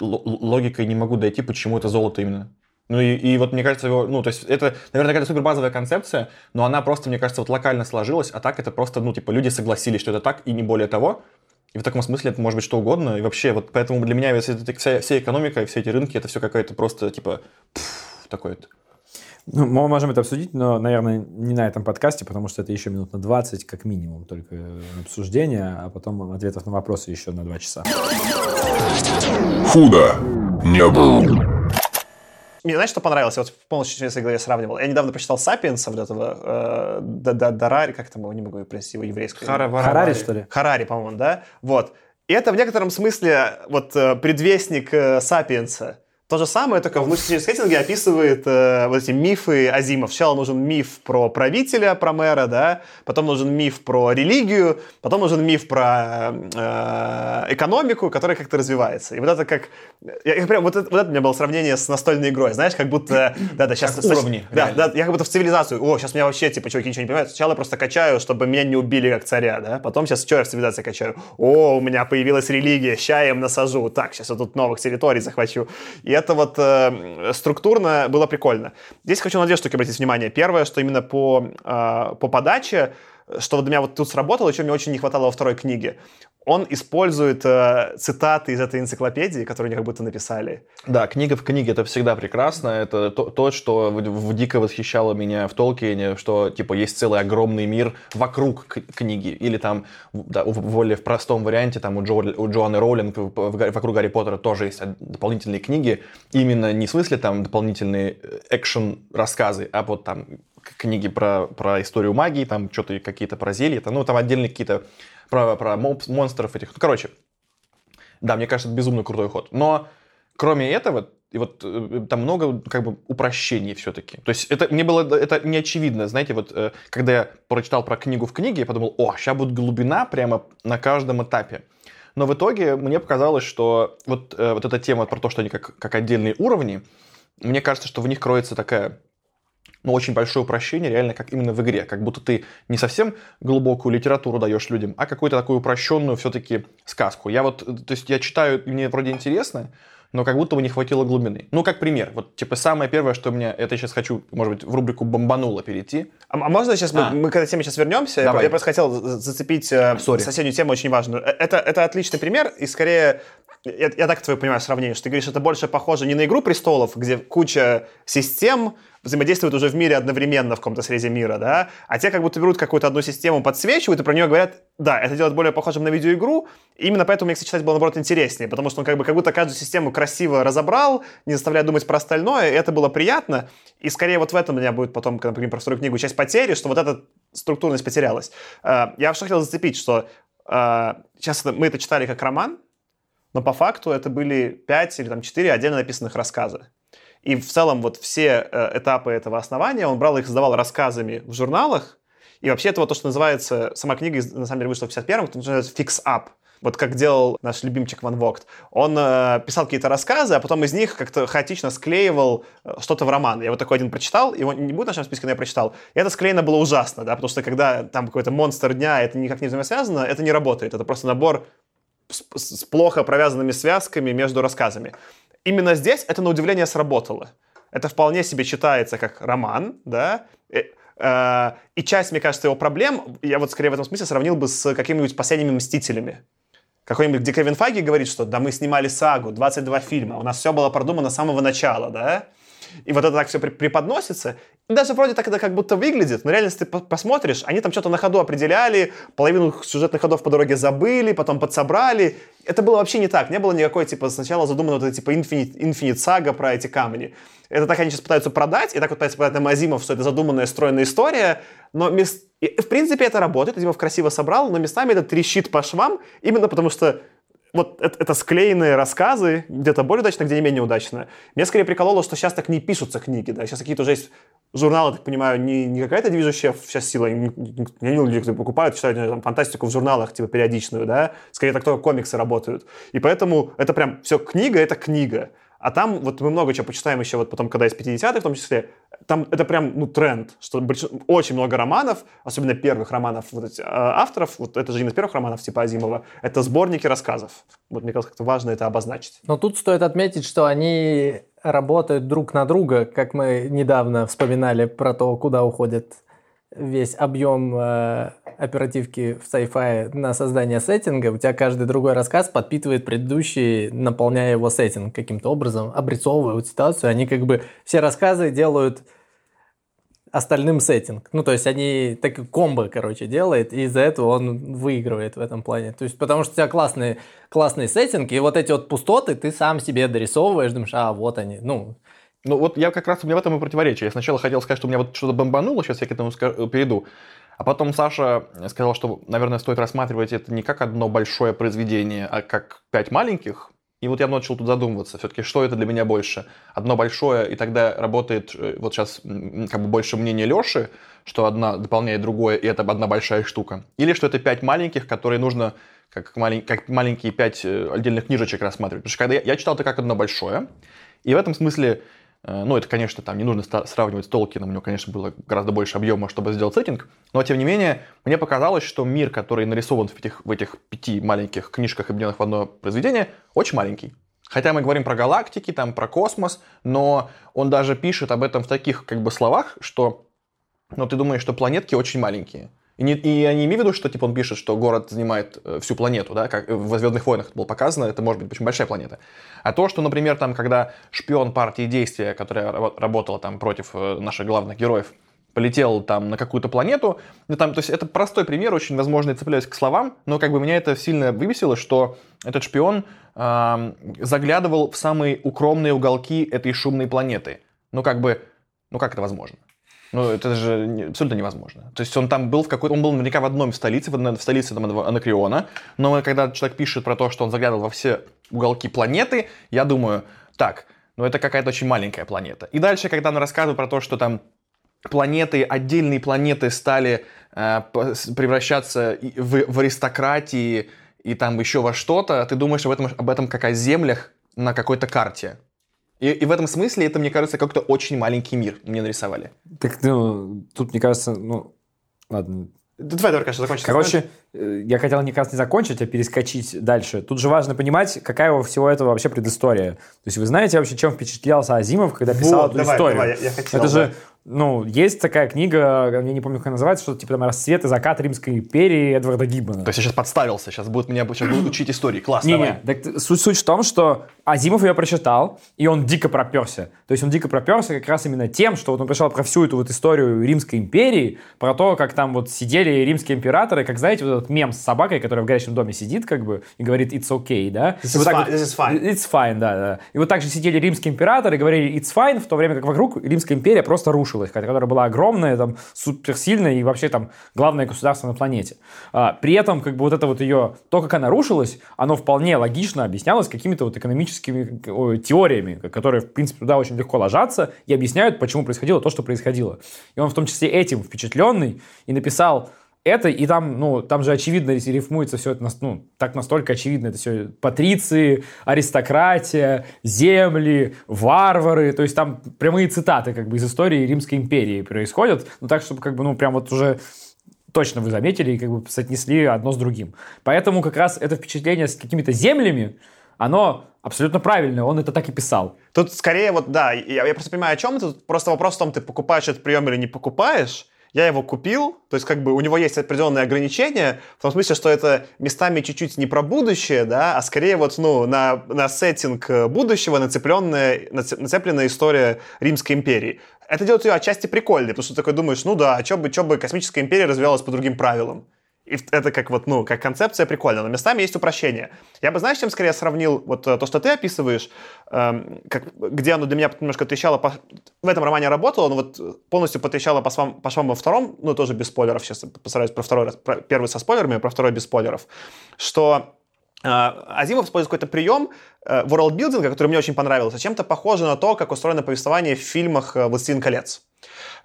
логикой не могу дойти, почему это золото именно. Ну и, и вот мне кажется, его, ну то есть это, наверное, какая-то супер базовая концепция, но она просто, мне кажется, вот локально сложилась, а так это просто, ну типа люди согласились, что это так и не более того. И в таком смысле это может быть что угодно. И вообще вот поэтому для меня вся, вся, вся экономика и все эти рынки это все какое-то просто типа пф, такое. Ну, мы можем это обсудить, но, наверное, не на этом подкасте, потому что это еще минут на 20, как минимум, только на обсуждение, а потом ответов на вопросы еще на 2 часа. Худо не был. Мне знаешь, что понравилось? Я вот полностью в своей голове сравнивал. Я недавно прочитал «Сапиенса», вот этого, э, да- да- Дарари, как там его, не могу произнести его еврейское. имя. Харари, что ли? Харари, по-моему, да? Вот. И это в некотором смысле вот э, предвестник э, Сапиенса. То же самое, только в научном сеттинге описывает э, вот эти мифы Азимов. Сначала нужен миф про правителя, про мэра, да, потом нужен миф про религию, потом нужен миф про э, экономику, которая как-то развивается. И вот это как... Я, я прям, вот, это, вот это у меня было сравнение с настольной игрой, знаешь, как будто... Да, да, сейчас... Как уровни, Да, реально. да, я как будто в цивилизацию. О, сейчас меня вообще, типа, чуваки ничего не понимают. Сначала я просто качаю, чтобы меня не убили как царя, да. Потом сейчас что я в цивилизации качаю? О, у меня появилась религия, ща я им насажу. Так, сейчас я тут новых территорий захвачу. И это вот э, структурно было прикольно. Здесь хочу на две штуки обратить внимание. Первое, что именно по, э, по подаче, что вот для меня вот тут сработало, что мне очень не хватало во второй книге. Он использует э, цитаты из этой энциклопедии, которые они как будто написали. Да, книга в книге это всегда прекрасно. Это то, то, что в, в- дико восхищало меня в Толкине, что типа есть целый огромный мир вокруг книги. Или там да, в более в простом варианте, там у, Джо, у Джоанны Роулинг в- в вокруг Гарри Поттера тоже есть дополнительные книги. Именно не в смысле там дополнительные экшен рассказы, а вот там книги про, про историю магии, там что-то какие-то про зелья, там, ну там отдельные какие-то про, про моб- монстров этих. Ну, короче, да, мне кажется, это безумно крутой ход. Но кроме этого, и вот э, там много как бы упрощений все-таки. То есть это мне было это не очевидно, знаете, вот э, когда я прочитал про книгу в книге, я подумал, о, сейчас будет глубина прямо на каждом этапе. но в итоге мне показалось, что вот, э, вот эта тема про то, что они как, как отдельные уровни, мне кажется, что в них кроется такая ну, очень большое упрощение, реально, как именно в игре. Как будто ты не совсем глубокую литературу даешь людям, а какую-то такую упрощенную все-таки сказку. Я вот, то есть я читаю, мне вроде интересно, но как будто бы не хватило глубины. Ну, как пример. Вот, типа, самое первое, что меня... Это сейчас хочу, может быть, в рубрику «Бомбануло» перейти. А, а можно сейчас, А. мы, мы к этой теме сейчас вернемся? Давай. Я просто хотел за- зацепить э, соседнюю тему, очень важную. Э, Это, это отличный пример, и скорее, я, я так твое понимаю сравнение, что ты говоришь, это больше похоже не на «Игру престолов», где куча систем взаимодействуют уже в мире одновременно в каком-то срезе мира, да, а те как будто берут какую-то одну систему, подсвечивают и про нее говорят, да, это делает более похожим на видеоигру, и именно поэтому мне, кстати, читать было, наоборот, интереснее, потому что он как бы как будто каждую систему красиво разобрал, не заставляя думать про остальное, и это было приятно, и скорее вот в этом у меня будет потом, когда мы про вторую книгу, часть потери, что вот эта структурность потерялась. Э, Я что хотел зацепить, что э, сейчас это- мы это читали как роман, но по факту это были пять или там четыре отдельно написанных рассказа. И в целом вот все э, этапы этого основания, он брал их, сдавал рассказами в журналах, и вообще это вот то, что называется, сама книга на самом деле вышла в 51-м, это называется «Fix Up». Вот как делал наш любимчик Ван Вогт. Он э, писал какие-то рассказы, а потом из них как-то хаотично склеивал э, что-то в роман. Я вот такой один прочитал, его не будет в нашем списке, но я прочитал. И это склеено было ужасно, да, потому что когда там какой-то монстр дня, это никак не взаимосвязано, это не работает. Это просто набор с, с плохо провязанными связками между рассказами. Именно здесь это на удивление сработало. Это вполне себе читается как роман, да, э, э, и часть, мне кажется, его проблем, я вот скорее в этом смысле сравнил бы с какими-нибудь последними «Мстителями». Какой-нибудь, где Кевин Файги говорит, что да мы снимали сагу, 22 фильма, у нас все было продумано с самого начала, да, и вот это так все преподносится, и даже вроде так это как будто выглядит, но реально, если ты по- посмотришь, они там что-то на ходу определяли, половину сюжетных ходов по дороге забыли, потом подсобрали. Это было вообще не так. Не было никакой, типа, сначала задумано вот типа, Infinite, Infinite Saga про эти камни. Это так они сейчас пытаются продать, и так вот пытаются продать нам Азимов, что это задуманная, стройная история, но мес- и, в принципе это работает, Азимов красиво собрал, но местами это трещит по швам, именно потому что вот это, это склеенные рассказы, где-то более удачно, где не менее удачно. Мне скорее прикололо, что сейчас так не пишутся книги, да, сейчас какие-то уже есть журналы, так понимаю, не, не какая-то движущая сейчас сила, я не людей, кто покупают, читают там, фантастику в журналах, типа, периодичную, да, скорее так только комиксы работают. И поэтому это прям все книга, это книга. А там, вот мы много чего почитаем еще, вот потом, когда из 50-х в том числе, там это прям, ну, тренд, что больш- очень много романов, особенно первых романов вот эти, э, авторов, вот это же один из первых романов типа Азимова, это сборники рассказов. Вот мне кажется, как-то важно это обозначить. Но тут стоит отметить, что они работают друг на друга, как мы недавно вспоминали про то, куда уходит весь объем э, оперативки в sci-fi на создание сеттинга. У тебя каждый другой рассказ подпитывает предыдущий, наполняя его сеттинг каким-то образом, обрисовывают ситуацию. Они как бы все рассказы делают остальным сеттинг. Ну, то есть они так комбо, короче, делает, и из-за этого он выигрывает в этом плане. То есть потому что у тебя классные, классные сеттинги, и вот эти вот пустоты ты сам себе дорисовываешь, думаешь, а, вот они. Ну, Ну вот я как раз, у меня в этом и противоречие. Я сначала хотел сказать, что у меня вот что-то бомбануло, сейчас я к этому ска- перейду. А потом Саша сказал, что, наверное, стоит рассматривать это не как одно большое произведение, а как пять маленьких. И вот я начал тут задумываться, все-таки, что это для меня больше? Одно большое, и тогда работает, э, вот сейчас как бы больше мнение Леши, что одна дополняет другое, и это одна большая штука. Или что это пять маленьких, которые нужно как, малень- как маленькие пять э, отдельных книжечек рассматривать. Потому что когда я, я читал это как одно большое, и в этом смысле, э, ну, это, конечно, там не нужно сравнивать с Толкином, у него, конечно, было гораздо больше объема, чтобы сделать сеттинг, но, тем не менее, мне показалось, что мир, который нарисован в этих, в этих пяти маленьких книжках, объединенных в одно произведение, очень маленький. Хотя мы говорим про галактики, там, про космос, но он даже пишет об этом в таких, как бы, словах, что, ну, ты думаешь, что планетки очень маленькие. И, не, и я не имею в виду, что типа он пишет, что город занимает э, всю планету, да, как в Звездных войнах это было показано, это может быть очень большая планета. А то, что, например, там, когда шпион партии действия, которая рабо- работала там против э, наших главных героев, полетел там на какую-то планету, ну, там, то есть это простой пример, очень возможно, я цепляюсь к словам, но как бы меня это сильно выбесило, что этот шпион ам, заглядывал в самые укромные уголки этой шумной планеты. Ну как бы, ну как это возможно? Ну, это же абсолютно невозможно. То есть он там был в какой-то... Он был наверняка в одном столице, в, в столице там, этого Анакреона. Но когда человек пишет про то, что он заглядывал во все уголки планеты, я думаю, так, ну это какая-то очень маленькая планета. И дальше, когда он рассказывает про то, что там планеты, отдельные планеты стали э, превращаться в, в аристократии, и там еще во что-то, ты думаешь об этом, об этом как о землях на какой-то карте. И, и в этом смысле это, мне кажется, как-то очень маленький мир мне нарисовали. Так, ну, тут, мне кажется, ну, ладно. Да Давай, давай, конечно, закончим. Короче, э, я хотел не как раз не закончить, а перескочить дальше. Тут же важно понимать, какая у всего этого вообще предыстория. То есть вы знаете вообще, чем впечатлялся Азимов, когда писал Вот, эту давай, историю? давай, я- я хотел, Это да. же, ну, есть такая книга, я не помню, как она называется, что-то типа там «Расцвет и закат Римской империи» Эдварда Гиббона. То есть я сейчас подставился, сейчас будут меня сейчас будут учить истории. Класс, Не, давай. не, так суть, суть в том, что Азимов ее прочитал, и он дико проперся. То есть он дико проперся как раз именно тем, что вот он пришел про всю эту вот историю Римской империи, про то, как там вот сидели римские императоры, как, знаете, вот этот мем с собакой, которая в горящем доме сидит, как бы, и говорит «it's okay», да? This is так fine, вот- this is fine. It's fine, да, да. И вот так же сидели римские императоры и говорили «it's fine», в то время как вокруг Римская империя просто рушилась, которая была огромная, там, суперсильная и вообще там главное государство на планете. А, при этом, как бы вот это вот ее, то, как она рушилась, оно вполне логично объяснялось какими-то вот экономическими ой, теориями, которые, в принципе, туда очень легко ложатся и объясняют, почему происходило то, что происходило. И он в том числе этим впечатленный и написал это, и там, ну, там же очевидно рифмуется все это, ну, так настолько очевидно это все. Патриции, аристократия, земли, варвары, то есть там прямые цитаты как бы из истории Римской империи происходят, ну, так, чтобы как бы, ну, прям вот уже точно вы заметили и как бы соотнесли одно с другим. Поэтому как раз это впечатление с какими-то землями, оно абсолютно правильное, он это так и писал. Тут скорее вот, да, я, я просто понимаю, о чем это. Просто вопрос в том, ты покупаешь этот прием или не покупаешь. Я его купил, то есть как бы у него есть определенные ограничения, в том смысле, что это местами чуть-чуть не про будущее, да, а скорее вот, ну, на, на сеттинг э, будущего нацепленная, наце- нацепленная история Римской империи. Это делает ее отчасти прикольной, потому что ты такой думаешь, ну да, а что бы, чё бы космическая империя развивалась по другим правилам. И это как вот, ну, как концепция прикольно, но местами есть упрощение. Я бы, знаешь, чем скорее сравнил вот э, то, что ты описываешь, эм, как, где оно для меня немножко трещало, по- в этом романе работало, но вот полностью потрещало по швам, по швам во втором, ну, тоже без спойлеров, сейчас постараюсь про второй раз, про первый со спойлерами, про второй без спойлеров, что э, Азимов использует какой-то прием э, ворлдбилдинга, который мне очень понравился, чем-то похоже на то, как устроено повествование в фильмах э, «Властелин колец».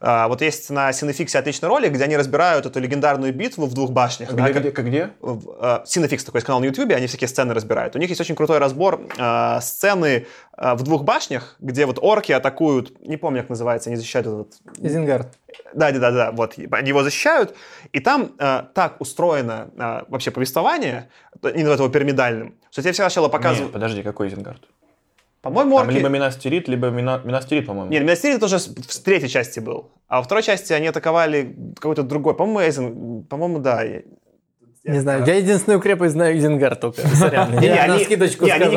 А, Вот есть на Синефиксе отличный ролик, где они разбирают эту легендарную битву в двух башнях. да, Где, как- где, как где? в- э, Cinefix такой есть канал на YouTube, они всякие сцены разбирают. У них есть очень крутой разбор э, сцены э, в двух башнях, где вот орки атакуют, не помню, как называется, они защищают этот... Изенгард. Да, да, да, да, вот, они его защищают, и там э, так устроено э, вообще повествование, именно этого пирамидальным, что тебе все сначала Нет, показывают... подожди, какой Изенгард? По-моему, Там орки... либо Минастерит, либо Мина- Минастерит, по-моему. Нет, Минастерит это уже с- в третьей части был. А во второй части они атаковали какой-то другой. По-моему, Эйзен... По-моему, да. Я- Не знаю, я единственную крепость знаю Изенгард только. Сорян. Не, Я на они- скидочку сказал.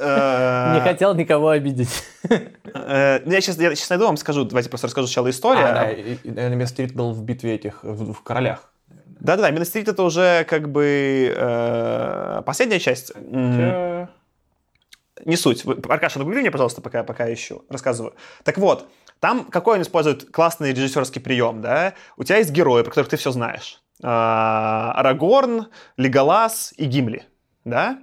э, Не хотел никого обидеть. э, ну, Я сейчас, я найду вам, скажу. Давайте просто расскажу сначала историю. А, Минастерит был в битве этих, в, в королях. Да-да-да, Минастерит это уже как бы э, последняя часть. Не суть. Аркаша, нагугли мне, пожалуйста, пока, пока ищу. Рассказываю. Так вот, там какой он использует классный режиссерский прием, да? У тебя есть герои, про которых ты все знаешь. А, Арагорн, Леголас и Гимли, да?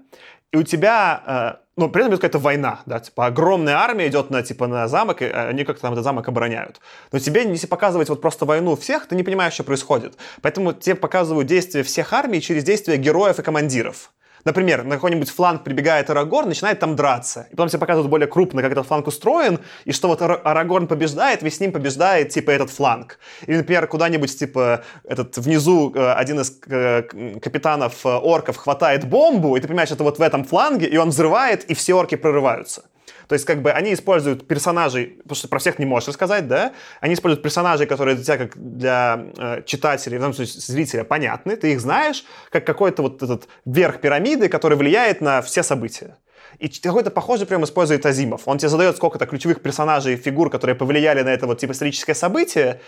И у тебя, э, ну, при этом идет какая-то война, да, типа огромная армия идет на, типа, на замок, и они как-то там этот замок обороняют. Но тебе, если показывать вот просто войну всех, ты не понимаешь, что происходит. Поэтому тебе показывают действия всех армий через действия героев и командиров. Например, на какой-нибудь фланг прибегает Арагорн, начинает там драться. И потом тебе показывают более крупно, как этот фланг устроен, и что вот Ара- Арагорн побеждает, весь с ним побеждает, типа, этот фланг. Или, например, куда-нибудь, типа, этот внизу э, один из э, капитанов э, орков хватает бомбу, и ты понимаешь, это вот в этом фланге, и он взрывает, и все орки прорываются. То есть, как бы, они используют персонажей, потому что про всех не можешь рассказать, да? Они используют персонажей, которые для тебя, как для э, читателей, в данном случае зрителя, понятны, ты их знаешь, как какой-то вот этот верх пирамиды, который влияет на все события. И какой-то похожий прям использует Азимов. Он тебе задает сколько-то ключевых персонажей, фигур, которые повлияли на это вот типа историческое событие,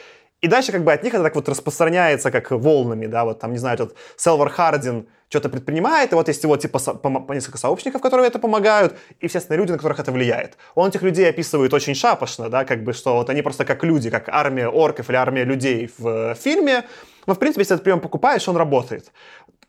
и дальше как бы от них это так вот распространяется как волнами, да, вот там, не знаю, этот Селвар Хардин что-то предпринимает, и вот есть его типа со- помо- по несколько сообщников, которые это помогают, и, естественно, люди, на которых это влияет. Он этих людей описывает очень шапошно, да, как бы, что вот они просто как люди, как армия орков или армия людей в э, фильме, но, в принципе, если этот прием покупаешь, он работает.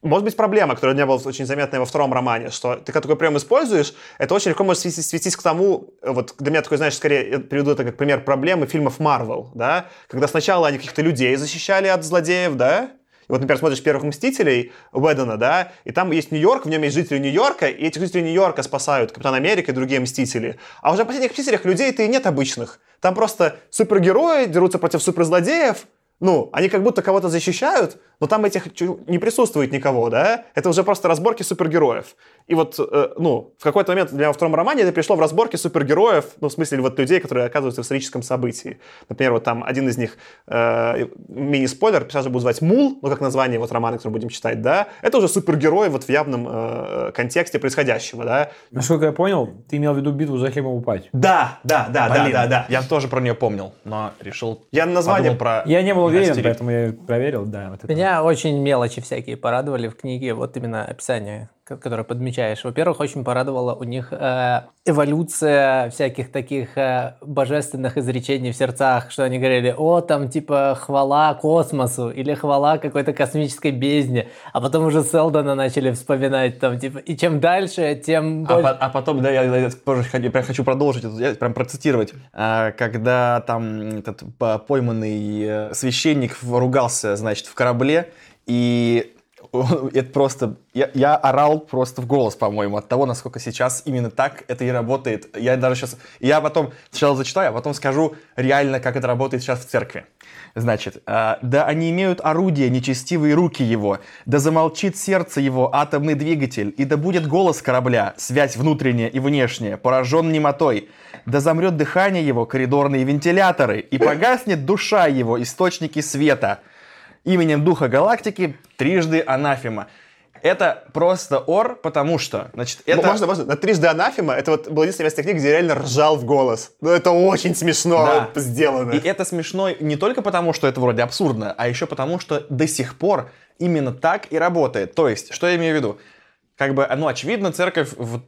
Может быть проблема, которая меня была очень заметная во втором романе, что ты когда такой прием используешь, это очень легко может свестись, свестись к тому, вот для меня такой, знаешь, скорее я приведу это как пример проблемы фильмов Marvel, да, когда сначала они каких-то людей защищали от злодеев, да, вот, например, смотришь «Первых Мстителей» Уэддона, да, и там есть Нью-Йорк, в нем есть жители Нью-Йорка, и этих жителей Нью-Йорка спасают Капитан Америка и другие Мстители. А уже в последних Мстителях людей-то и нет обычных. Там просто супергерои дерутся против суперзлодеев, ну, они как будто кого-то защищают, но там этих не присутствует никого, да? Это уже просто разборки супергероев. И вот, э, ну, в какой-то момент для меня во втором романе это пришло в разборки супергероев, ну, в смысле вот людей, которые оказываются в историческом событии. Например, вот там один из них, э, мини-спойлер, сейчас же буду звать Мул, ну, как название вот романа, который будем читать, да? Это уже супергерой вот в явном э, контексте происходящего, да? Насколько я понял, ты имел в виду битву за хлебом упать. Да, да, да, Блин, да, да, да. Я тоже про нее помнил, но решил... Я на название... про... Я не был уверен, Астерик. поэтому я проверил, да. Вот это. Меня очень мелочи всякие порадовали в книге, вот именно описание, ко- которое подмечаешь. Во-первых, очень порадовала у них э, эволюция всяких таких э, божественных изречений в сердцах, что они говорили, о, там типа хвала космосу или хвала какой-то космической бездне, а потом уже Селдона начали вспоминать, там типа, и чем дальше, тем А, больше... по- а потом, да, я, я тоже хочу, прям хочу продолжить, я прям процитировать. А, когда там этот по- пойманный э, священник ругался, значит, в корабле, и это просто... Я, я орал просто в голос, по-моему, от того, насколько сейчас именно так это и работает. Я даже сейчас... Я потом сначала зачитаю, а потом скажу реально, как это работает сейчас в церкви. Значит, а, да они имеют орудия, нечестивые руки его, да замолчит сердце его атомный двигатель, и да будет голос корабля, связь внутренняя и внешняя, поражен немотой, да замрет дыхание его, коридорные вентиляторы, и погаснет душа его, источники света. Именем Духа Галактики трижды анафема. Это просто ор, потому что, значит, это... Можно, можно. На трижды анафема это вот было единственное место книги, где я реально ржал в голос. Ну, это очень смешно Да. сделано. И это смешно не только потому, что это вроде абсурдно, а еще потому, что до сих пор именно так и работает. То есть, что я имею в виду? Как бы, ну, очевидно, церковь в-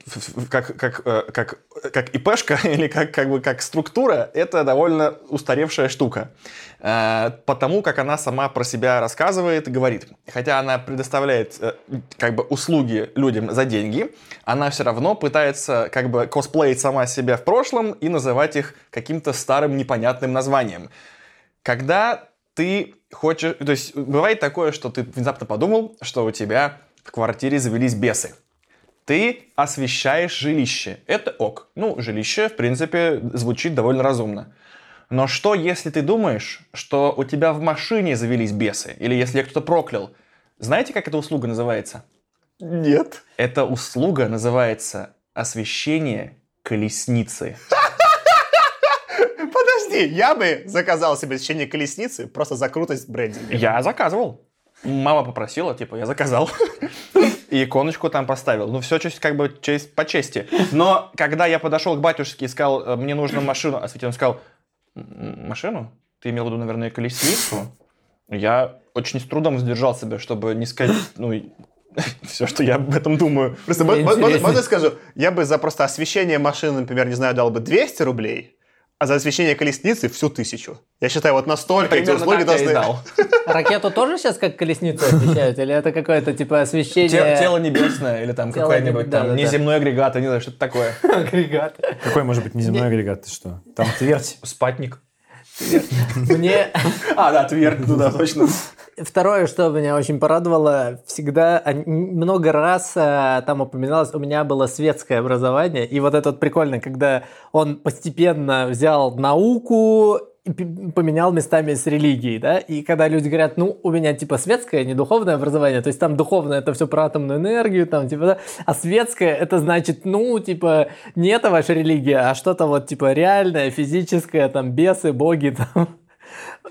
как, как, э, как, как ИПшка или как, как, бы, как структура, это довольно устаревшая штука. Э, Потому как она сама про себя рассказывает и говорит. Хотя она предоставляет э, как бы услуги людям за деньги, она все равно пытается как бы косплеить сама себя в прошлом и называть их каким-то старым непонятным названием. Когда ты хочешь... То есть бывает такое, что ты внезапно подумал, что у тебя в квартире завелись бесы. Ты освещаешь жилище. Это ок. Ну, жилище, в принципе, звучит довольно разумно. Но что, если ты думаешь, что у тебя в машине завелись бесы? Или если кто-то проклял? Знаете, как эта услуга называется? Нет. Эта услуга называется освещение колесницы. Подожди, я бы заказал себе течение колесницы просто за крутость брендинга. Я заказывал. Мама попросила, типа, я заказал. И иконочку там поставил. Ну, все как бы честь по чести. Но когда я подошел к батюшке и сказал, «Э, мне нужно машину, а Светин сказал, «М, машину? Ты имел в виду, наверное, колесницу? Я очень с трудом сдержал себя, чтобы не сказать, ну, все, что я об этом думаю. Просто мо- мо- можно, можно я скажу? Я бы за просто освещение машины, например, не знаю, дал бы 200 рублей, а за освещение колесницы всю тысячу. Я считаю, вот настолько эти Примерно услуги так я и должны... дал. Ракету тоже сейчас как колесницу освещают? Или это какое-то типа освещение... Те- Тело небесное или там небе- там неземной агрегат, я не знаю, что-то такое. агрегат. Какой может быть неземной агрегат? Ты что? Там твердь. Спатник. Мне А, да, твердь, ну да, точно. Второе, что меня очень порадовало, всегда много раз э, там упоминалось, у меня было светское образование, и вот это вот прикольно, когда он постепенно взял науку поменял местами с религией, да, и когда люди говорят, ну, у меня типа светское, не духовное образование, то есть там духовное это все про атомную энергию, там типа, да, а светское это значит, ну, типа, не это ваша религия, а что-то вот типа реальное, физическое, там, бесы, боги, там,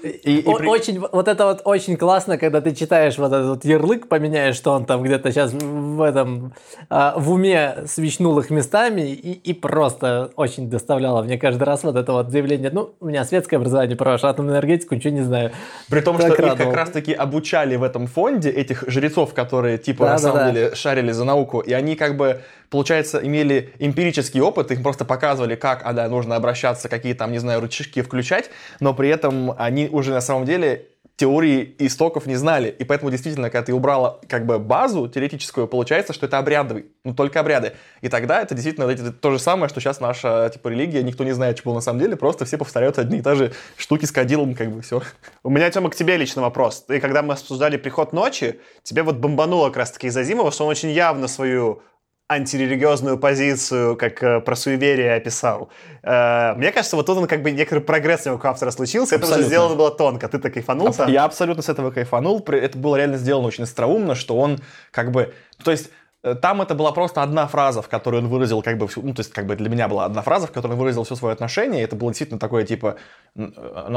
И, и при- Очень, вот это вот очень классно, когда ты читаешь вот этот вот ярлык, поменяешь, что он там где-то сейчас в этом, а, в уме свечнул их местами, и, и просто очень доставляло мне каждый раз вот это вот заявление, ну, у меня светское образование про атомную энергетику, ничего не знаю. При том, Так что их радовал. как раз-таки обучали в этом фонде, этих жрецов, которые типа на Да-да-да. самом деле шарили за науку, и они как бы, получается, имели эмпирический опыт, им просто показывали, как, а да, нужно обращаться, какие там, не знаю, рычажки включать, но при этом они уже на самом деле теории истоков не знали. И поэтому действительно, когда ты убрала как бы базу теоретическую, получается, что это обрядовый. Ну, только обряды. И тогда это действительно это то же самое, что сейчас наша типа религия, никто не знает, что было на самом деле, просто все повторяют одни и те же штуки с кадилом, как бы все. У меня, Тёма, к тебе лично вопрос. Ты, когда мы обсуждали «Приход ночи», тебе вот бомбануло как раз-таки из Азимова, что он очень явно свою антирелигиозную позицию, как э, про суеверие описал. Э, мне кажется, вот тут он как бы некоторый прогресс у автора случился. Это уже Абсолютно. сделано было тонко. Ты так кайфанул там? Я абсолютно с этого кайфанул. Это было реально сделано очень остроумно, что он как бы... То есть там это была просто одна фраза, в которой он выразил как бы всю... Ну, то есть как бы для меня была одна фраза, в которой он выразил все свое отношение. Это было действительно такое, типа, э,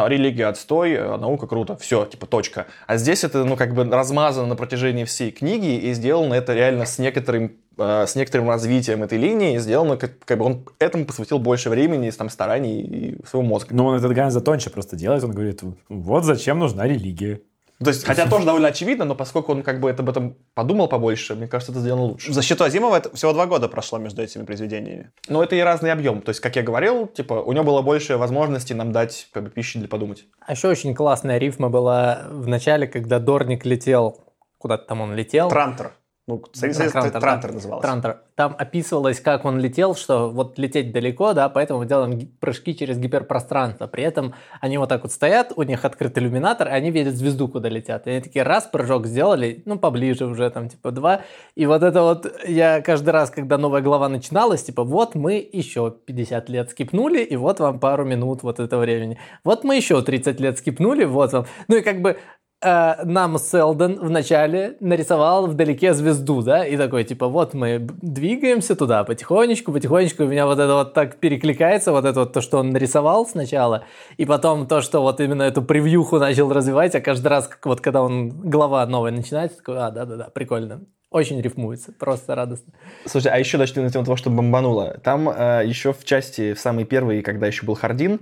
религия отстой, а наука круто. Все, типа, точка. А здесь это, ну, как бы размазано на протяжении всей книги, и сделано это реально с некоторым э, с некоторым развитием этой линии, сделано, как, как бы он этому посвятил больше времени, там, стараний и своего мозга. Но он этот гораздо тоньше просто делает. Он говорит, вот зачем нужна религия. То есть, хотя тоже довольно очевидно, но поскольку он как бы это, об этом подумал побольше, мне кажется, это сделано лучше. В защиту Азимова это всего два года прошло между этими произведениями. Но это и разный объем. То есть, как я говорил, типа, у него было больше возможностей нам дать как бы, пищи для подумать. А еще очень классная рифма была в начале, когда Дорник летел, куда-то там он летел. Трантор. Ну, союз- союз- Трантор, Трантор назывался. Трантор. Там описывалось, как он летел, что вот лететь далеко, да, поэтому мы делаем прыжки через гиперпространство. При этом они вот так вот стоят, у них открыт иллюминатор, и они видят звезду, куда летят. И они такие, раз, прыжок сделали, ну, поближе уже, там, типа, два. И вот это вот, я каждый раз, когда новая глава начиналась, типа, вот мы еще 50 лет скипнули, и вот вам пару минут вот этого времени. Вот мы еще 30 лет скипнули, вот вам. Ну, и как бы э, нам Селдон вначале нарисовал вдалеке звезду, да, и такой, типа, вот мы двигаемся туда потихонечку, потихонечку, у меня вот это вот так перекликается, вот это вот то, что он нарисовал сначала, и потом то, что вот именно эту превьюху начал развивать, а каждый раз, как вот когда он, глава новая начинается, такой, а, да-да-да, прикольно. Очень рифмуется, просто радостно. Слушай, а еще начнем на тему того, что бомбануло. Там э, еще в части, в самой первой, когда еще был Хардин,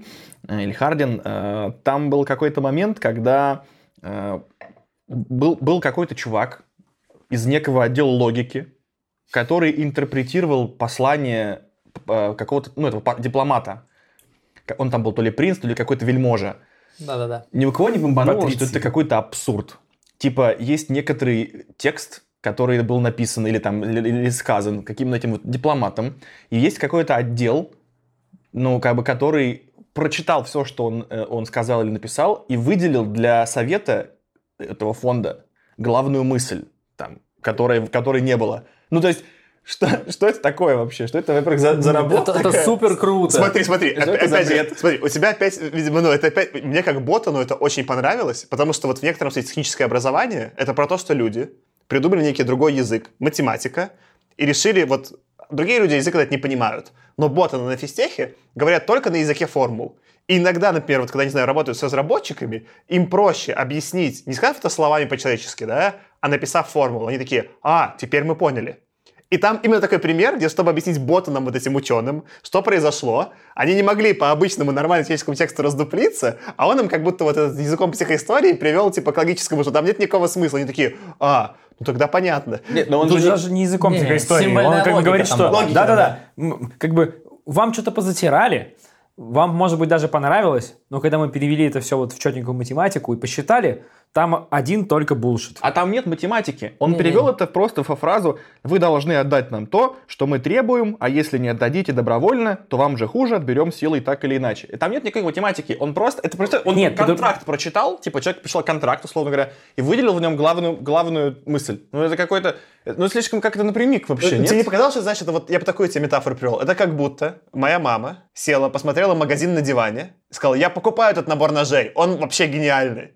э, или Хардин, э, там был какой-то момент, когда был, был какой-то чувак из некого отдела логики, который интерпретировал послание э, какого-то, ну, этого дипломата. Он там был то ли принц, то ли какой-то вельможа. Да-да-да. Ни у кого не бомбануло, что это какой-то абсурд. Типа, есть некоторый текст, который был написан или там или, или сказан каким-то этим вот дипломатом, и есть какой-то отдел, ну, как бы, который прочитал все, что он, э, он сказал или написал, и выделил для совета этого фонда главную мысль, там, которой, которой не было. Ну, то есть, что, что это такое вообще? Что это, во-первых, за, за работа Это, это супер круто. Смотри, смотри, это опять, опять же, смотри, у тебя опять, видимо, ну, это опять, мне как боту, ну, это очень понравилось, потому что вот в некотором смысле техническое образование, это про то, что люди придумали некий другой язык, математика, и решили, вот, другие люди язык этот не понимают, но боты на физтехе говорят только на языке формул. И иногда, например, вот когда, не знаю, работают с разработчиками, им проще объяснить, не сказав это словами по-человечески, да, а написав формулу. Они такие, а, теперь мы поняли. И там именно такой пример, где, чтобы объяснить ботанам, вот этим ученым, что произошло, они не могли по обычному нормальному человеческому тексту раздуплиться, а он им как будто вот этот языком психоистории привел типа к логическому, что там нет никакого смысла. Они такие, а, ну тогда понятно. Нет, но он Тут же даже не языком Не, психоистории. Он как бы говорит, что да-да-да, как бы вам что-то позатирали, вам, может быть, даже понравилось, но когда мы перевели это все вот в четенькую математику и посчитали, там один только булшит. А там нет математики. Он Не-не. перевел это просто во фразу «Вы должны отдать нам то, что мы требуем, а если не отдадите добровольно, то вам же хуже, отберем силой так или иначе». И там нет никакой математики. Он просто... Это просто... Он Нет, контракт прочитал, типа человек прочитал контракт, условно говоря, и выделил в нем главную, главную мысль. Ну это какой-то... Ну слишком как-то напрямик вообще, Тебе не нет? показалось, что, знаешь, это вот, я бы такую тебе метафору привел. Это как будто моя мама села, посмотрела магазин на диване, и сказала, я покупаю этот набор ножей, он вообще гениальный.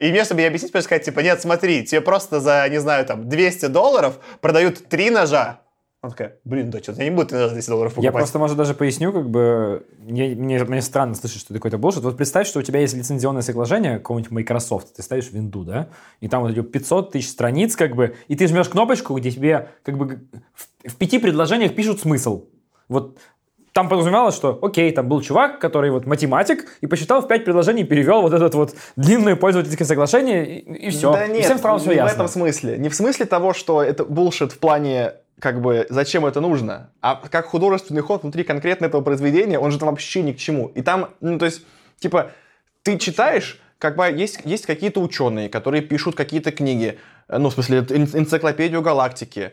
И вместо чтобы ей объяснить, просто сказать, типа, нет, смотри, тебе просто за, не знаю, там, 200 долларов продают три ножа. Она такая, блин, дочь, вот я не буду три ножа за 200 долларов покупать. Я просто, может, даже поясню, как бы, мне, мне, мне странно слышать, что какой-то булшит. Вот представь, что у тебя есть лицензионное соглашение какого-нибудь Microsoft, ты ставишь винду, да, и там вот эти 500 тысяч страниц, как бы, и ты жмешь кнопочку, где тебе, как бы, в, в пяти предложениях пишут смысл. Вот там подразумевалось, что, окей, там был чувак, который вот математик, и посчитал в пять предложений, перевел вот этот вот длинное пользовательское соглашение, и, все. Да и нет, всем сразу все не в ясно. этом смысле. Не в смысле того, что это булшит в плане как бы, зачем это нужно, а как художественный ход внутри конкретно этого произведения, он же там вообще ни к чему. И там, ну, то есть, типа, ты читаешь, как бы есть, есть какие-то ученые, которые пишут какие-то книги, э, ну, в смысле, эн- энциклопедию галактики,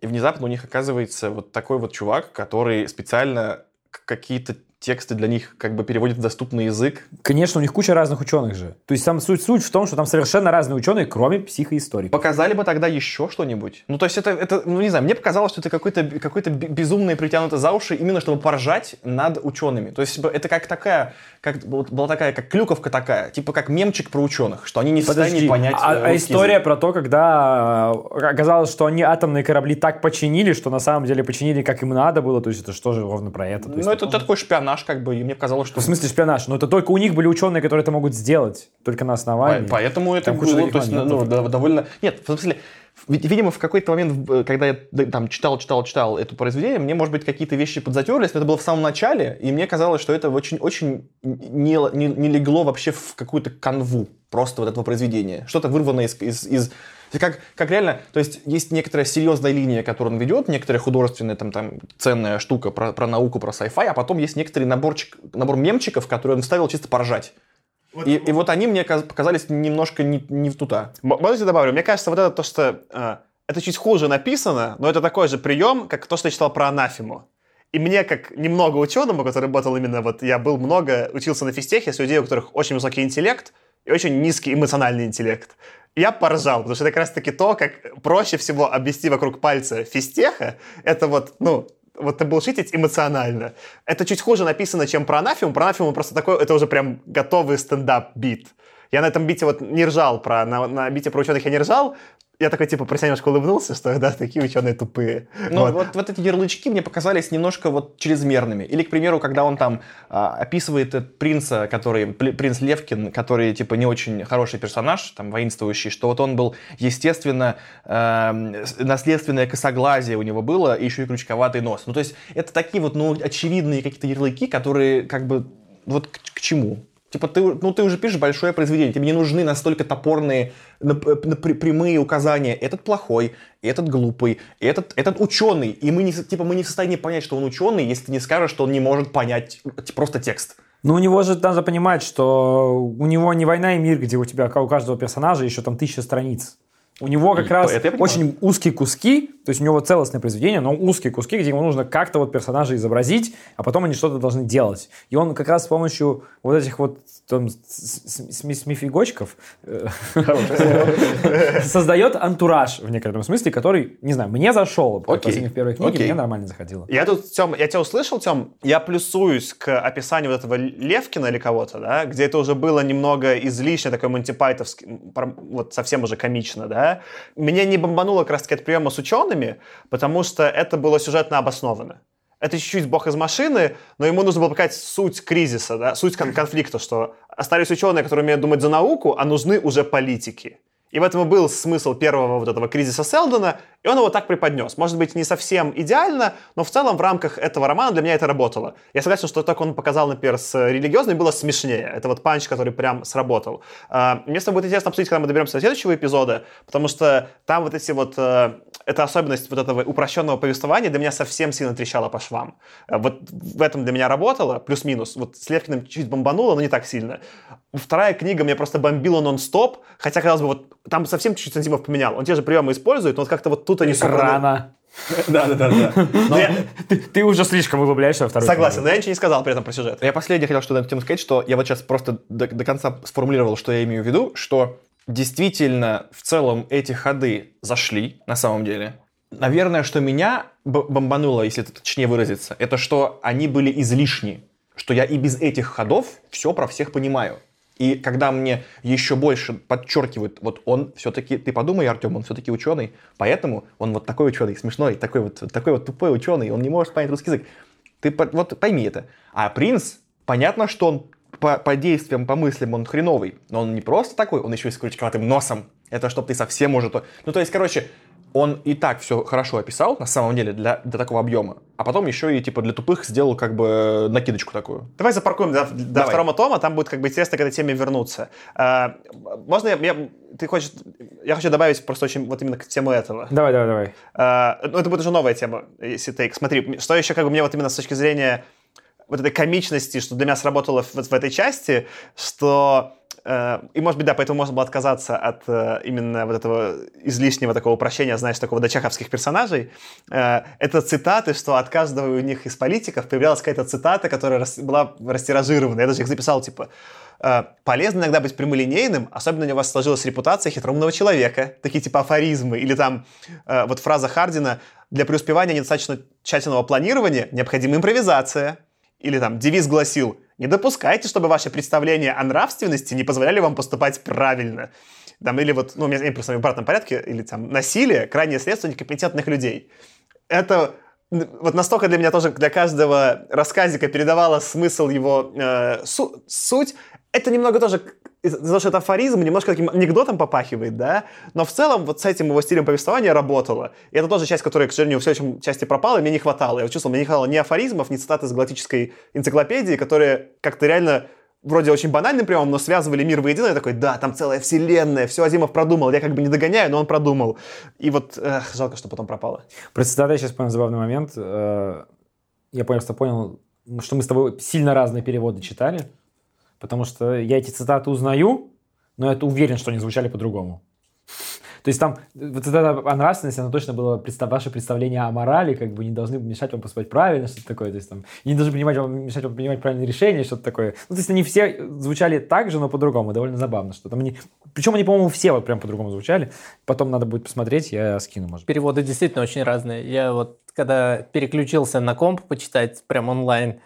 и внезапно у них оказывается вот такой вот чувак, который специально какие-то тексты для них как бы переводит в доступный язык. Конечно, у них куча разных ученых же. То есть там суть, суть в том, что там совершенно разные ученые, кроме психоисториков. Показали бы тогда еще что-нибудь. Ну, то есть это, это ну, не знаю, мне показалось, что это какой-то какой безумное притянуто за уши, именно чтобы поржать над учеными. То есть типа, это как такая, как вот была такая, как клюковка такая, типа как мемчик про ученых, что они не в состоянии Подожди, понять а, э, а история язык. про то, когда э, оказалось, что они атомные корабли так починили, что на самом деле починили как им надо было, то есть это что же ровно про это? То есть Ну, это, такой шпионаж, как бы, и мне казалось, что... В смысле шпионаж? Но это только у них были ученые, которые это могут сделать, только на основании. Поэтому это Там было, то есть, ну, довольно... Нет, в смысле, ви- видимо, в какой-то момент, в- когда я там читал, читал, читал это произведение, мне, может быть, какие-то вещи подзатерлись, но это было в самом начале, и мне казалось, что это очень-очень не, не, не легло вообще в какую-то канву просто вот этого произведения. Что-то вырвано из... из, из- как, как реально, то есть есть некоторая серьезная линия, которую он ведет, некоторая художественная там, там ценная штука про, про науку, про sci-fi, а потом есть некоторый наборчик, набор мемчиков, которые он вставил чисто поржать. И, и вот они мне каз- показались немножко не, не в тута. Можно я добавлю? Мне кажется, вот это то, что... э, это чуть хуже написано, но это такой же прием, как то, что я читал про анафему. И мне, как немного ученому, который работал именно вот... Я был много, учился на физтехе с людей, у которых очень высокий интеллект и очень низкий эмоциональный интеллект. Я поржал, потому что это как раз-таки то, как проще всего обвести вокруг пальца физтеха. Это вот, ну, вот ты булшитить эмоционально. Это чуть хуже написано, чем про анафему. Про анафему просто такой, это уже прям готовый стендап-бит. Я на этом бите вот не ржал, про, на, на бите про ученых я не ржал. Я такой, типа, про себя немножко улыбнулся, что, да, такие ученые тупые. Ну, Вот. вот. Вот, эти ярлычки мне показались немножко вот чрезмерными. Или, к примеру, когда он там а, описывает этот принца, который, принц Левкин, который, типа, не очень хороший персонаж, там, воинствующий, что вот он был, естественно, с- наследственное косоглазие у него было, и еще и крючковатый нос. Ну, то есть, это такие вот, ну, очевидные какие-то ярлыки, которые, как бы, вот к, к чему? Типа, ты, ну, ты уже пишешь большое произведение, тебе не нужны настолько топорные, прямые указания. Этот плохой, этот глупый, этот, этот ученый. И мы не, типа, мы не в состоянии понять, что он ученый, если ты не скажешь, что он не может понять просто текст. Ну, у него же надо понимать, что у него не война и мир, где у тебя у каждого персонажа еще там тысяча страниц. У него как И раз очень узкие куски, то есть у него целостное произведение, но узкие куски, где ему нужно как-то вот персонажа изобразить, а потом они что-то должны делать. И он как раз с помощью вот этих вот там, смифигочков э, создает антураж в некотором смысле, который, не знаю, мне зашел. Окей. в первой книге мне нормально заходило. Я тут, Тем, я тебя услышал, Тем, я плюсуюсь к описанию вот этого Левкина или кого-то, да, где это уже было немного излишне, такой монтипайтовский, м, пор- вот совсем уже комично, да. Меня не бомбануло как раз-таки от приема с учеными, потому что это было сюжетно обосновано. Это чуть-чуть бог из машины, но ему нужно было показать суть кризиса, да, суть кон- конфликта, что остались ученые, которые умеют думать за науку, а нужны уже политики. И в этом и был смысл первого вот этого кризиса Селдона, и он его так преподнес. Может быть, не совсем идеально, но в целом в рамках этого романа для меня это работало. Я согласен, что так он показал, например, с религиозной, было смешнее. Это вот панч, который прям сработал. А, Мне с тобой будет интересно обсудить, когда мы доберемся до следующего эпизода, потому что там вот эти вот... э, Эта особенность вот этого упрощенного повествования для меня совсем сильно трещала по швам. Э, Вот в этом для меня работало, плюс-минус. Вот с Левкиным чуть бомбануло, но не так сильно. Вторая книга меня просто бомбила нон-стоп, хотя, казалось бы, вот там совсем чуть-чуть Сантимов поменял. Он те же приемы использует, но вот как-то вот тут они... Рано. Да, да, да, да. Ты, уже слишком углубляешься во вторую Согласен, но я ничего не сказал при этом про сюжет. Я последнее хотел что на эту тему сказать, что я вот сейчас просто до, конца сформулировал, что я имею в виду, что действительно в целом эти ходы зашли на самом деле. Наверное, что меня бомбануло, если это точнее выразиться, это что они были излишни, что я и без этих ходов все про всех понимаю. И когда мне еще больше подчеркивают, вот он все-таки, ты подумай, Артем, он все-таки ученый, поэтому он вот такой ученый, смешной, такой вот, такой вот тупой ученый, он не может понять русский язык. Ты вот пойми это. А принц, понятно, что он по, по действиям, по мыслям он хреновый, но он не просто такой, он еще и с крючковатым носом. Это чтобы ты совсем может... Ну, то есть, короче, он и так все хорошо описал, на самом деле, для, для такого объема. А потом еще и, типа, для тупых сделал, как бы, накидочку такую. Давай запаркуем до, до Давай. второго тома, там будет как бы интересно к этой теме вернуться. А, можно я, я- ты хочешь, я хочу добавить просто очень вот именно к тему этого. Давай, давай, давай. А, ну, это будет уже новая тема, если тейк. Смотри, что еще как бы мне вот именно с точки зрения вот этой комичности, что для меня сработало вот в этой части, что И, может быть, да, поэтому можно было отказаться от э, именно вот этого излишнего такого упрощения, знаешь, такого дочаховских персонажей. Э, Это цитаты, что от каждого у них из политиков появлялась какая-то цитата, которая была растиражирована. Я даже их записал, типа, э, полезно иногда быть прямолинейным, особенно у вас сложилась репутация хитроумного человека, такие типа афоризмы, или там э, вот фраза Хардина «Для преуспевания недостаточно тщательного планирования, необходима импровизация». Или там девиз гласил «Не допускайте, чтобы ваши представления о нравственности не позволяли вам поступать правильно». Там, или вот, ну, у меня просто в обратном порядке, или там насилие, крайнее средство некомпетентных людей. Это вот настолько для меня тоже, для каждого рассказика передавало смысл его э, су- суть. Это немного тоже, что это афоризм, немножко таким анекдотом попахивает, да, но в целом вот с этим его стилем повествования работало. И это тоже часть, которая, к сожалению, в следующем части пропала, и мне не хватало. Я чувствовал, мне не хватало ни афоризмов, ни цитат из галактической энциклопедии, которые как-то реально вроде очень банальным приемом, но связывали мир воедино. Я такой, да, там целая вселенная, все Азимов продумал. Я как бы не догоняю, но он продумал. И вот эх, жалко, что потом пропало. Про цитаты я сейчас понял забавный момент. Э, Я понял, что понял, что мы с тобой сильно разные переводы читали, потому что я эти цитаты узнаю, но я уверен, что они звучали по-другому. То есть там вот эта о нравственности, она точно было представ- ваше представление о морали, как бы не должны мешать вам поступать правильно, что-то такое. То есть там не должны принимать вам, мешать вам принимать правильные решения, что-то такое. Ну, то есть они все звучали так же, но по-другому. Довольно забавно, что там они... Причем они, по-моему, все вот прям по-другому звучали. Потом надо будет посмотреть, я скину, может. Переводы действительно очень разные. Я вот, когда переключился на комп почитать прям онлайн,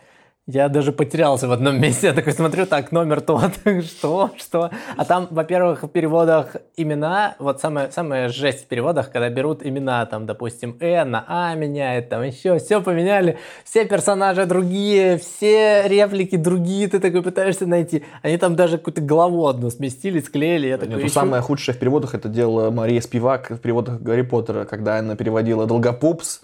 я даже потерялся в одном месте. Я такой смотрю, так, номер тот, что, что. А там, во-первых, в переводах имена, вот самая, самая жесть в переводах, когда берут имена, там, допустим, Э на А меняет, там еще, все поменяли, все персонажи другие, все реплики другие, ты такой пытаешься найти. Они там даже какую-то главу одну сместили, склеили. Я такой, Нет, ну, ищу. самое худшее в переводах это делала Мария Спивак в переводах Гарри Поттера, когда она переводила Долгопупс,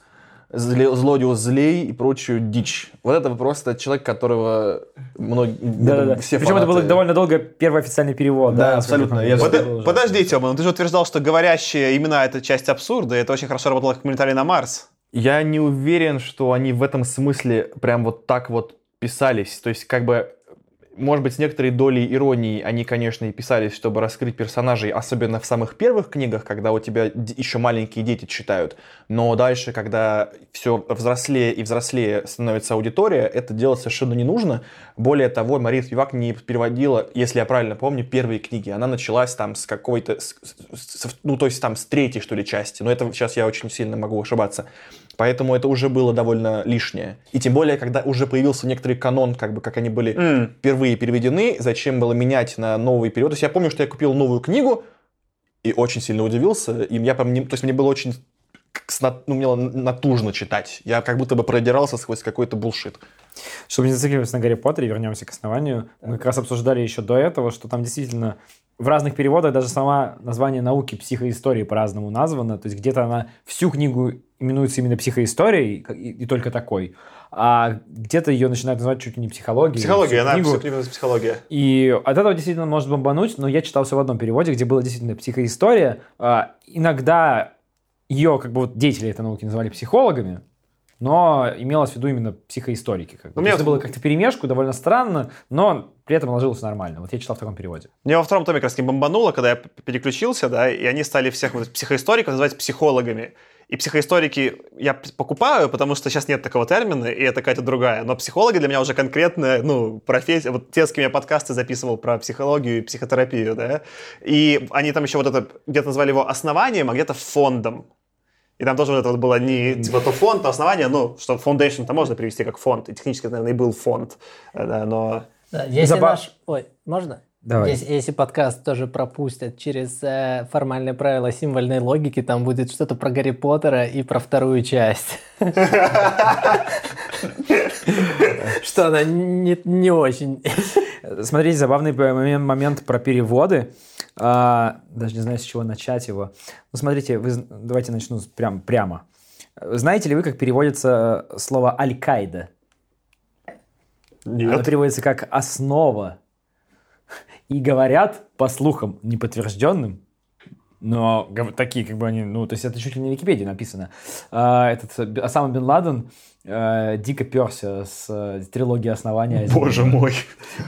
зле- Злодиус злей и прочую дичь. Вот это просто человек, которого многие, Да-да-да. все Причем это был фанаты- довольно долго первый официальный перевод. Да, насколько абсолютно. Я Это же- Под- было ужасно. подожди, Тёма, ну ты же утверждал, что говорящие имена — это часть абсурда, и это очень хорошо работало как комментарий на Марс. Я не уверен, что они в этом смысле прям вот так вот писались. То есть, как бы, может быть, с некоторой долей иронии они, конечно, и писались, чтобы раскрыть персонажей, особенно в самых первых книгах, когда у тебя еще маленькие дети читают. Но дальше, когда все взрослее и взрослее становится аудитория, это делать совершенно не нужно. Более того, Мария Спивак не переводила, если я правильно помню, первые книги. Она началась там с какой-то, ну, то есть там с третьей, что ли, части. Но это сейчас я очень сильно могу ошибаться. Поэтому это уже было довольно лишнее. И тем более, когда уже появился некоторый канон, как бы как они были М. впервые переведены, зачем было менять на новый период. То есть я помню, что я купил новую книгу и очень сильно удивился. И я то есть мне было очень ну, мне натужно читать. Я как будто бы продирался сквозь какой-то булшит. Чтобы не зацикливаться на Гарри Поттере, вернемся к основанию. Мы как раз обсуждали еще до этого, что там действительно в разных переводах даже сама название науки психоистории по-разному названо. То есть где-то она всю книгу именуется именно психоисторией и, и только такой. А где-то ее начинают называть чуть ли не психологией. Психология, она книгу. называется психология. И от этого действительно может бомбануть, но я читал все в одном переводе, где была действительно психоистория. А, Иногда ее, как бы вот деятели этой науки называли психологами, но имелось в виду именно психоисторики. Как бы. Ну, мне это было как-то перемешку, довольно странно, но при этом ложилось нормально. Вот я читал в таком переводе. Мне во втором томе как раз таки бомбануло, когда я переключился, да, и они стали всех вот психоисториков называть психологами. И психоисторики я покупаю, потому что сейчас нет такого термина, и это какая-то другая. Но психологи для меня уже конкретная, ну, профессия. Вот те, с кем я подкасты записывал про психологию и психотерапию, да. И они там еще вот это, где-то назвали его основанием, а где-то фондом. И там тоже вот это вот было не типа то фонд, то основание, ну, что foundation-то можно перевести как фонд. И технически, наверное, и был фонд. э, Да, но Да, если Заба- наш... Ой, можно? Давай. Если, если подкаст тоже пропустят через э, формальные правила символьной логики, там будет что-то про Гарри Поттера и про вторую часть. Что она не, не очень. Смотрите, забавный момент, момент про переводы. А, даже не знаю, с чего начать его. Ну, смотрите, вы, давайте начну с- прям, прямо. Знаете ли вы, как переводится э, слово «Аль-Каида»? Оно нет. переводится как «основа». И говорят, по слухам неподтвержденным, но такие, как бы они, ну, то есть это чуть ли не в Википедии написано. А, этот э, Осама Бен Ладен э, дико перся с э, трилогии основания. Боже мой.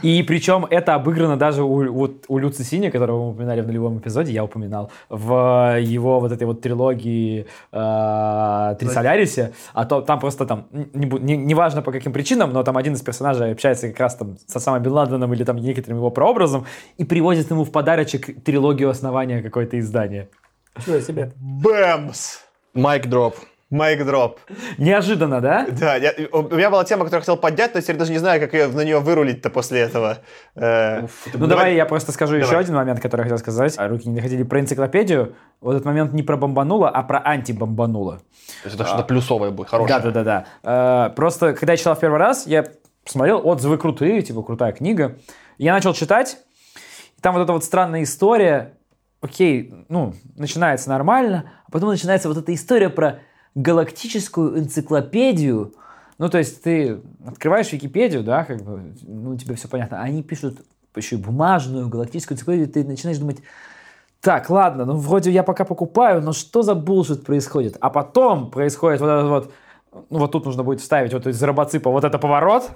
И причем это обыграно даже у, вот, у Люци Сини, которого мы упоминали в нулевом эпизоде, я упоминал, в его вот этой вот трилогии э, Три Солярисе, а то там просто там, не, бу- не, неважно по каким причинам, но там один из персонажей общается как раз там с Осамой Бен Ладеном или там некоторым его прообразом и привозит ему в подарочек трилогию основания какое-то издание. Чего себе? Бэмс! Майк дроп. Майк дроп. Неожиданно, да? Да, я- у меня была тема, которую я хотел поднять, но я теперь даже не знаю, как ее, на нее вырулить-то после этого. Э, Ну давай я просто скажу еще Давай. один момент, который я хотел сказать. А Руки не доходили про энциклопедию. Вот этот момент не про бомбануло, а про антибомбануло. То есть это что-то плюсовое будет, хорошее. Да, да, да, да. Э, Просто, когда я читал в первый раз, я посмотрел, отзывы крутые, типа, крутая книга. Я начал читать, и там вот эта вот странная история, окей, ну, начинается нормально, а потом начинается вот эта история про галактическую энциклопедию. Ну, то есть ты открываешь Википедию, да, как бы, ну, тебе все понятно. Они пишут еще и бумажную галактическую энциклопедию, ты начинаешь думать, так, ладно, ну вроде я пока покупаю, но что за булшит происходит? А потом происходит вот этот вот, ну вот тут нужно будет вставить вот из робоципа вот это поворот,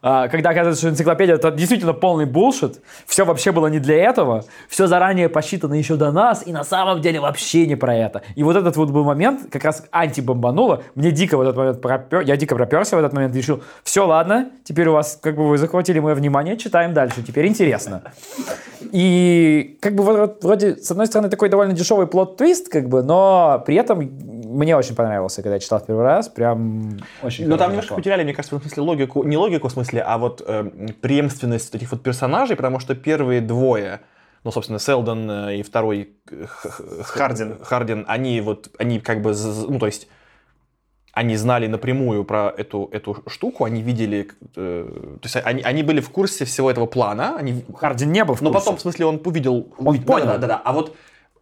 а, когда оказывается, что энциклопедия это действительно полный булшит, все вообще было не для этого, все заранее посчитано еще до нас, и на самом деле вообще не про это. И вот этот вот был момент, как раз антибомбануло, мне дико в этот момент пропер, я дико проперся в этот момент решил, все, ладно, теперь у вас, как бы вы захватили мое внимание, читаем дальше, теперь интересно. И как бы вот вроде, с одной стороны, такой довольно дешевый плод-твист, как бы, но при этом мне очень понравился, когда я читал в первый раз, прям очень Но там немножко зашло. потеряли, мне кажется, в смысле логику, не логику в смысле, а вот э, преемственность этих вот персонажей, потому что первые двое, ну, собственно, Селдон э, и второй Хардин. Хардин, они вот, они как бы, ну, то есть, они знали напрямую про эту, эту штуку, они видели, э, то есть они, они были в курсе всего этого плана, они, Хардин не был в но курсе. потом, в смысле, он увидел... Он да, понял. Да, да, да. А вот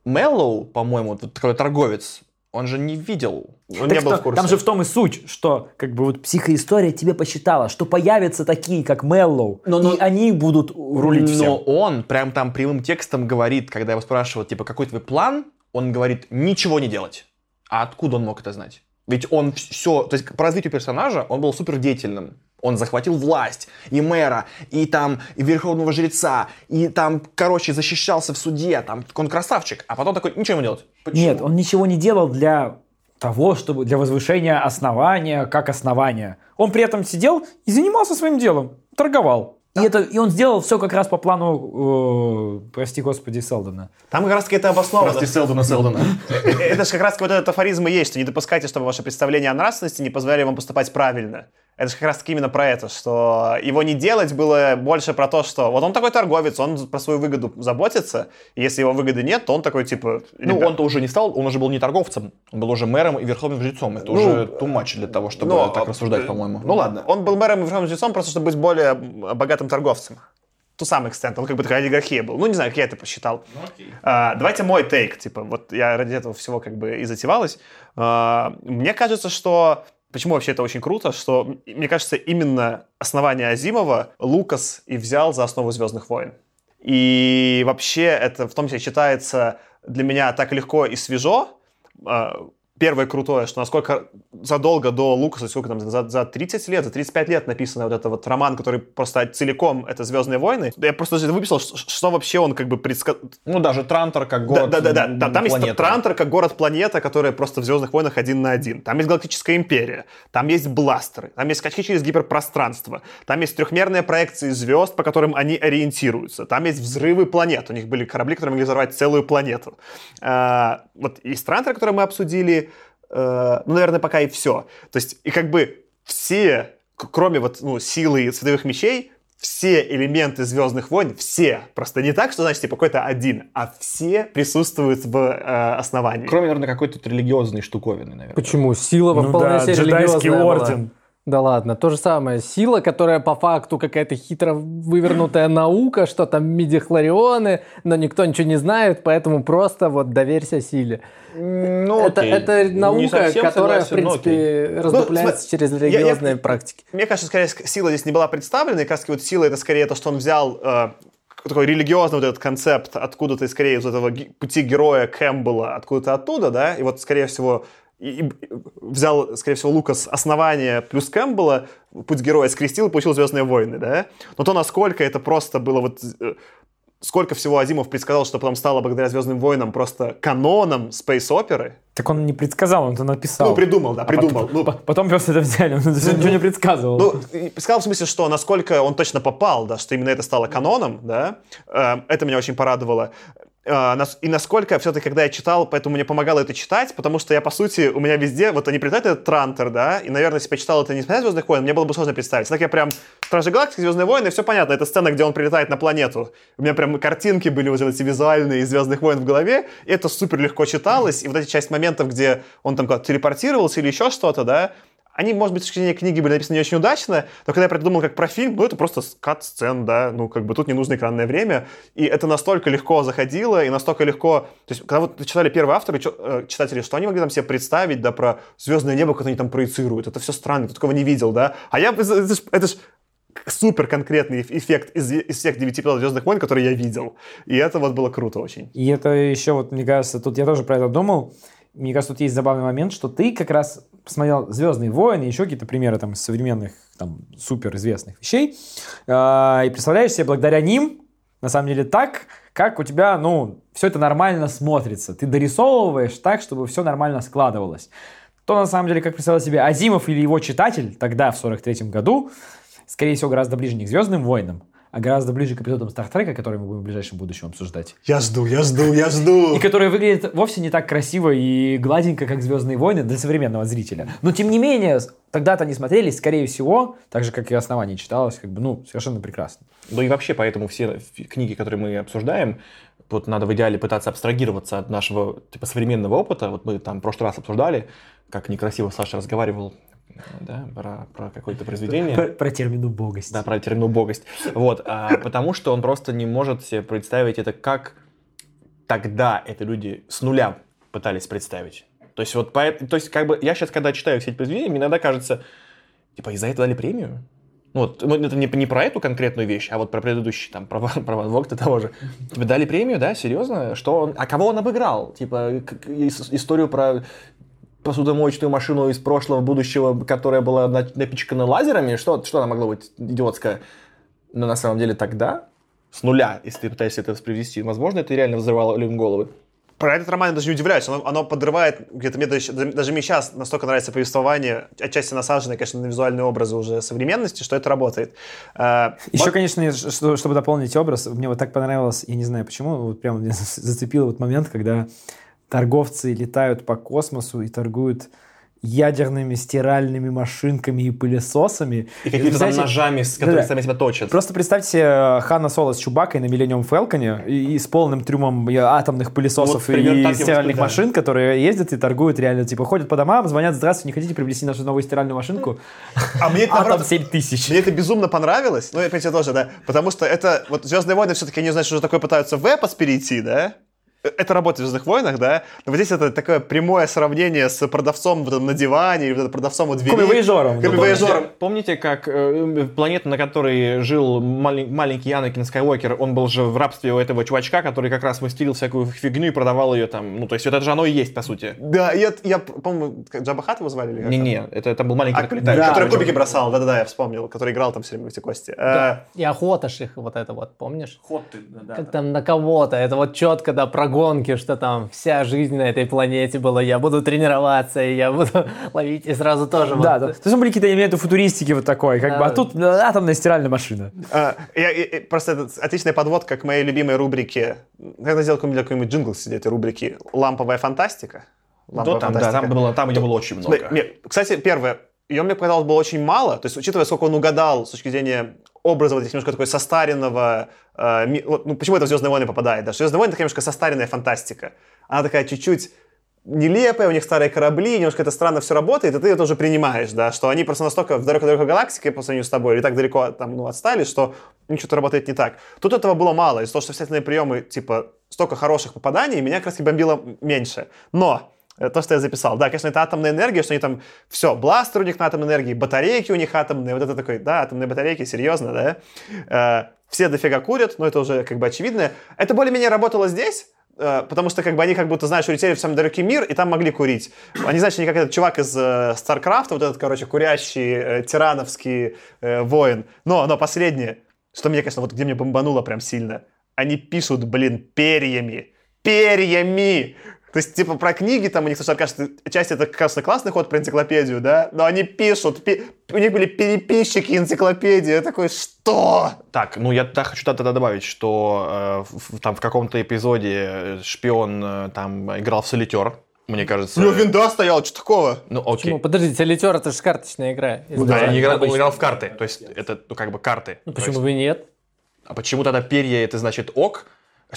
Меллоу, по-моему, вот такой торговец, он же не видел. Он Так не был что в курсе. Там же в том и суть, что как бы вот психоистория тебе посчитала, что появятся такие, как Меллоу, Но- но- и они будут рулить Но всем. он прям там прямым текстом говорит, когда его спрашивают, типа, какой твой план, он говорит, ничего не делать. А откуда он мог это знать? Ведь он все, то есть по развитию персонажа он был супер деятельным. Он захватил власть, и мэра, и там, и верховного жреца, и там, короче, защищался в суде, там, он красавчик. А потом такой, ничего не делать. Почему? Нет, он ничего не делал для того, чтобы для возвышения основания как основания. Он при этом сидел и занимался своим делом, торговал. И, это, и он сделал все как раз по плану, э, прости господи, Селдона. Там как раз это обосновано. Прости, Селдона, Селдона. Это же как раз вот этот афоризм и есть, что не допускайте, чтобы ваше представление о нравственности не позволяли вам поступать правильно. Это же как раз таки именно про это, что его не делать было больше про то, что вот он такой торговец, он про свою выгоду заботится, и если его выгоды нет, то он такой типа... Ну, «Ребят, он-то уже не стал, он уже был не торговцем, он был уже мэром и верховным жрецом. Это уже too much для того, чтобы ну, так рассуждать, по-моему. Ну ладно. Он был мэром и верховным жрецом просто, чтобы быть более богатым торговцем. To some extent. Он как бы такая олигархия был. Ну, не знаю, как я это посчитал. А, давайте мой тейк. Типа, вот я ради этого всего как бы и затевалась. А, мне кажется, что... Почему вообще это очень круто, что, мне кажется, именно основание Азимова Лукас и взял за основу «Звездных войн». И вообще это в том числе читается для меня так легко и свежо. Первое крутое, что насколько задолго до Лукаса, сколько там, за, за 30 лет, за 35 лет написан вот этот вот роман, который просто целиком это «Звездные войны». Я просто выписал, что, что вообще он как бы предсказал. Ну, даже Трантор как город Да, да, да, да. Там, там есть. Трантор как город-планета, которая просто в Звездных войнах один на один. Там есть Галактическая империя, там есть бластеры, там есть скачки через гиперпространство, там есть трехмерные проекции звезд, по которым они ориентируются, там есть взрывы планет. У них были корабли, которые могли взорвать целую планету. А, вот из Трантора, который мы обсудили, э, ну, наверное, пока и все. То есть, и как бы все, кроме вот, ну, силы световых мечей, все элементы Звездных войн, все, просто не так, что, значит, типа, какой-то один, а все присутствуют в э, основании. Кроме, наверное, какой-то религиозной штуковины, наверное. Почему? Сила во Ну вполне да, себе джедайский религиозная была. Да ладно, то же самое. Сила, которая по факту какая-то хитро вывернутая наука, что там мидихлорионы, но никто ничего не знает, поэтому просто вот доверься силе. Ну, это, окей. это наука, которая, согласен, в принципе, раздупляется Ну, через я- я- религиозные практики. Мне кажется, скорее, ск- сила здесь не была представлена, и как вот сила это скорее то, что он взял э, такой религиозный вот этот концепт откуда-то, скорее, из этого пути героя Кэмпбелла, откуда-то оттуда, да, и вот, скорее всего, и, и взял, скорее всего, Лукас основание плюс Кэмпбелла, путь героя скрестил и получил «Звездные войны», да? Но то, насколько это просто было вот... э, Сколько всего Азимов предсказал, что потом стало благодаря «Звездным войнам» просто каноном спейс-оперы. Так он не предсказал, он это написал. Ну, придумал, да, А придумал. потом, Ну, по- потом просто это взяли, он даже ничего не предсказывал. Ну, и сказал в смысле, что насколько он точно попал, да, что именно это стало каноном, да, э, это меня очень порадовало. Э, И насколько все-таки, когда я читал, поэтому мне помогало это читать, потому что я, по сути, у меня везде, вот они прилетают этот Трантер, да, и, наверное, если бы я читал это не смотря «Звездных войн», мне было бы сложно представить. Так я прям «Стражи Галактики», «Звездные войны», все понятно, это сцена, где он прилетает на планету. У меня прям картинки были уже эти визуальные из «Звездных войн» в голове, и это супер легко читалось, и вот эти часть моментов, где он там как-то телепортировался или еще что-то, да, они, может быть, с точки зрения книги были написаны не очень удачно, но когда я придумал как про фильм, ну, это просто кат-сцен, да, ну, как бы тут не нужно экранное время, и это настолько легко заходило, и настолько легко... То есть, когда вот читали первые авторы, э, читатели, что они могли там себе представить, да, про звездное небо, как они там проецируют, это все странно, кто такого не видел, да, а я... Это ж, это ж супер конкретный эффект из, из всех девяти эпизодов «Звездных войн», которые я видел. И это вот было круто очень. И это еще, вот, мне кажется, тут я тоже про это думал. Мне кажется, тут есть забавный момент, что ты как раз посмотрел «Звездные войны» и еще какие-то примеры там из современных, там, суперизвестных вещей. а, и представляешь себе, благодаря ним, на самом деле, так, как у тебя, ну, все это нормально смотрится. Ты дорисовываешь так, чтобы все нормально складывалось. То, на самом деле, как представлял себе Азимов или его читатель тогда, в 43 году, скорее всего, гораздо ближе не к «Звездным войнам», а гораздо ближе к эпизодам Стартрека, которые мы будем в ближайшем будущем обсуждать. Я жду, я жду, я жду. И которые выглядят вовсе не так красиво и гладенько, как «Звездные войны» для современного зрителя. Но, тем не менее, тогда-то они смотрелись, скорее всего, так же, как и «Основание» читалось, как бы, ну, совершенно прекрасно. Ну и вообще, поэтому все книги, которые мы обсуждаем, вот надо в идеале пытаться абстрагироваться от нашего типа современного опыта. Вот мы там в прошлый раз обсуждали, как некрасиво Саша разговаривал да, про, про какое-то произведение. Про, про термин убогость. Да, про термин убогость. Вот, а, потому что он просто не может себе представить это, как тогда это люди с нуля пытались представить. То есть вот, поэт- то есть как бы я сейчас, когда читаю все эти произведения, мне иногда кажется, типа, и за это дали премию? Ну, вот, ну, это не, не про эту конкретную вещь, а вот про предыдущий, там, про, про Ван Вогта того же. Тебе дали премию, да, серьезно? Что он, а кого он обыграл? Типа, к- ис- историю про посудомоечную машину из прошлого, будущего, которая была на- напичкана лазерами? Что, что она могло быть идиотское? Но на самом деле тогда, с нуля, если ты пытаешься это воспроизвести, возможно, это реально взрывало людям головы. Про этот роман я даже не удивляюсь. Оно, оно подрывает, где-то мне даже, даже мне сейчас настолько нравится повествование, отчасти насаженное, конечно, на визуальные образы уже современности, что это работает. Э, Еще, вот- конечно, чтобы дополнить образ, мне вот так понравилось, я не знаю почему, вот прямо меня зацепил вот момент, когда торговцы летают по космосу и торгуют ядерными стиральными машинками и пылесосами. И какими-то там ножами, с которыми да-да. сами себя точат. Просто представьте себе э, Хана Соло с Чубакой на Миллениум Фелконе и, и с полным трюмом э, атомных пылесосов Вот примерно и стиральных воспринимаю. машин, которые ездят и торгуют реально, типа, ходят по домам, звонят, здравствуйте, не хотите приобрести нашу новую стиральную машинку? А мне это, Атом наоборот, 7000. Мне это безумно понравилось. Ну, я понимаете, тоже, да. Потому что это, вот Звездные войны все-таки, они, знаешь, уже такое пытаются в эпос перейти, да? Это работает в «Звездных войнах», да? Но вот здесь это такое прямое сравнение с продавцом вот, на диване или вот продавцом у двери. Комивояжером. Комивояжером. Помните, как э, планета, на которой жил малень- маленький Анакин Скайуокер, он был же в рабстве у этого чувачка, который как раз мастерил всякую фигню и продавал ее там. Ну, то есть вот это же оно и есть, по сути. Да, я, я по-моему, Джаба Хат его звали? или? Не-не, это, это был маленький А, такой да, летающий. который кубики бросал, да-да-да, я вспомнил, который играл там все время в эти кости. Э, И охота ж их, вот это вот, помнишь? Ход ты, да, Как там на кого-то, это вот четко, да, про гонки, что там вся жизнь на этой планете была, я буду тренироваться, и я буду ловить, и сразу тоже Да, вот. да. То есть были какие-то элементы футуристики вот такой, как бы, а тут э, атомная стиральная машина. А, я- просто это отличная подводка к моей любимой рубрике. Когда сделал какой-нибудь, какой-нибудь джингл среди этой рубрики «Ламповая фантастика». Да, там, да, там, было, там ее было очень много. Кстати, первое, ее мне показалось было очень мало, то есть учитывая, сколько он угадал с точки зрения образа вот этих немножко такой состаренного, ну почему это в «Звездные войны» попадает, да, «Звездные войны» такая немножко состаренная фантастика, она такая чуть-чуть нелепая, у них старые корабли, немножко это странно все работает, и ты это уже принимаешь, да, что они просто настолько в далекой-далекой галактике по сравнению с тобой, или так далеко там, ну, отстали, что ну, что-то работает не так. Тут этого было мало, из-за того, что все остальные приемы, типа, столько хороших попаданий, меня как раз таки бомбило меньше. Но то, что я записал. Да, конечно, это атомная энергия, что они там, все, бластер у них на атомной энергии, батарейки у них атомные, вот это такой, да, атомные батарейки, серьезно, да. Э, все дофига курят, но это уже как бы очевидно. Это более-менее работало здесь, э, потому что как бы они как будто, знаешь, улетели в самый далекий мир, и там могли курить. Они, знаешь, они как этот чувак из э, Старкрафта, вот этот, короче, курящий, э, тирановский э, воин. Но, но последнее, что мне, конечно, вот где мне бомбануло прям сильно. Они пишут, блин, перьями. Перьями! То есть, типа, про книги там у них, слушай, кажется, часть это, кажется, классный ход про энциклопедию, да? Но они пишут, пи- у них были переписчики энциклопедии. Я такой, что? Так, ну я тогда хочу тогда добавить, что э, в, там в каком-то эпизоде э, шпион э, там играл в солитер, мне кажется. У него винда стояла, что такого? Ну, окей. Почему? Подождите, Литер это же карточная игра. Ну, да, он играл, он играл в карты, то есть это, ну, как бы карты. Ну, почему есть- бы и нет? а почему тогда перья это значит ок,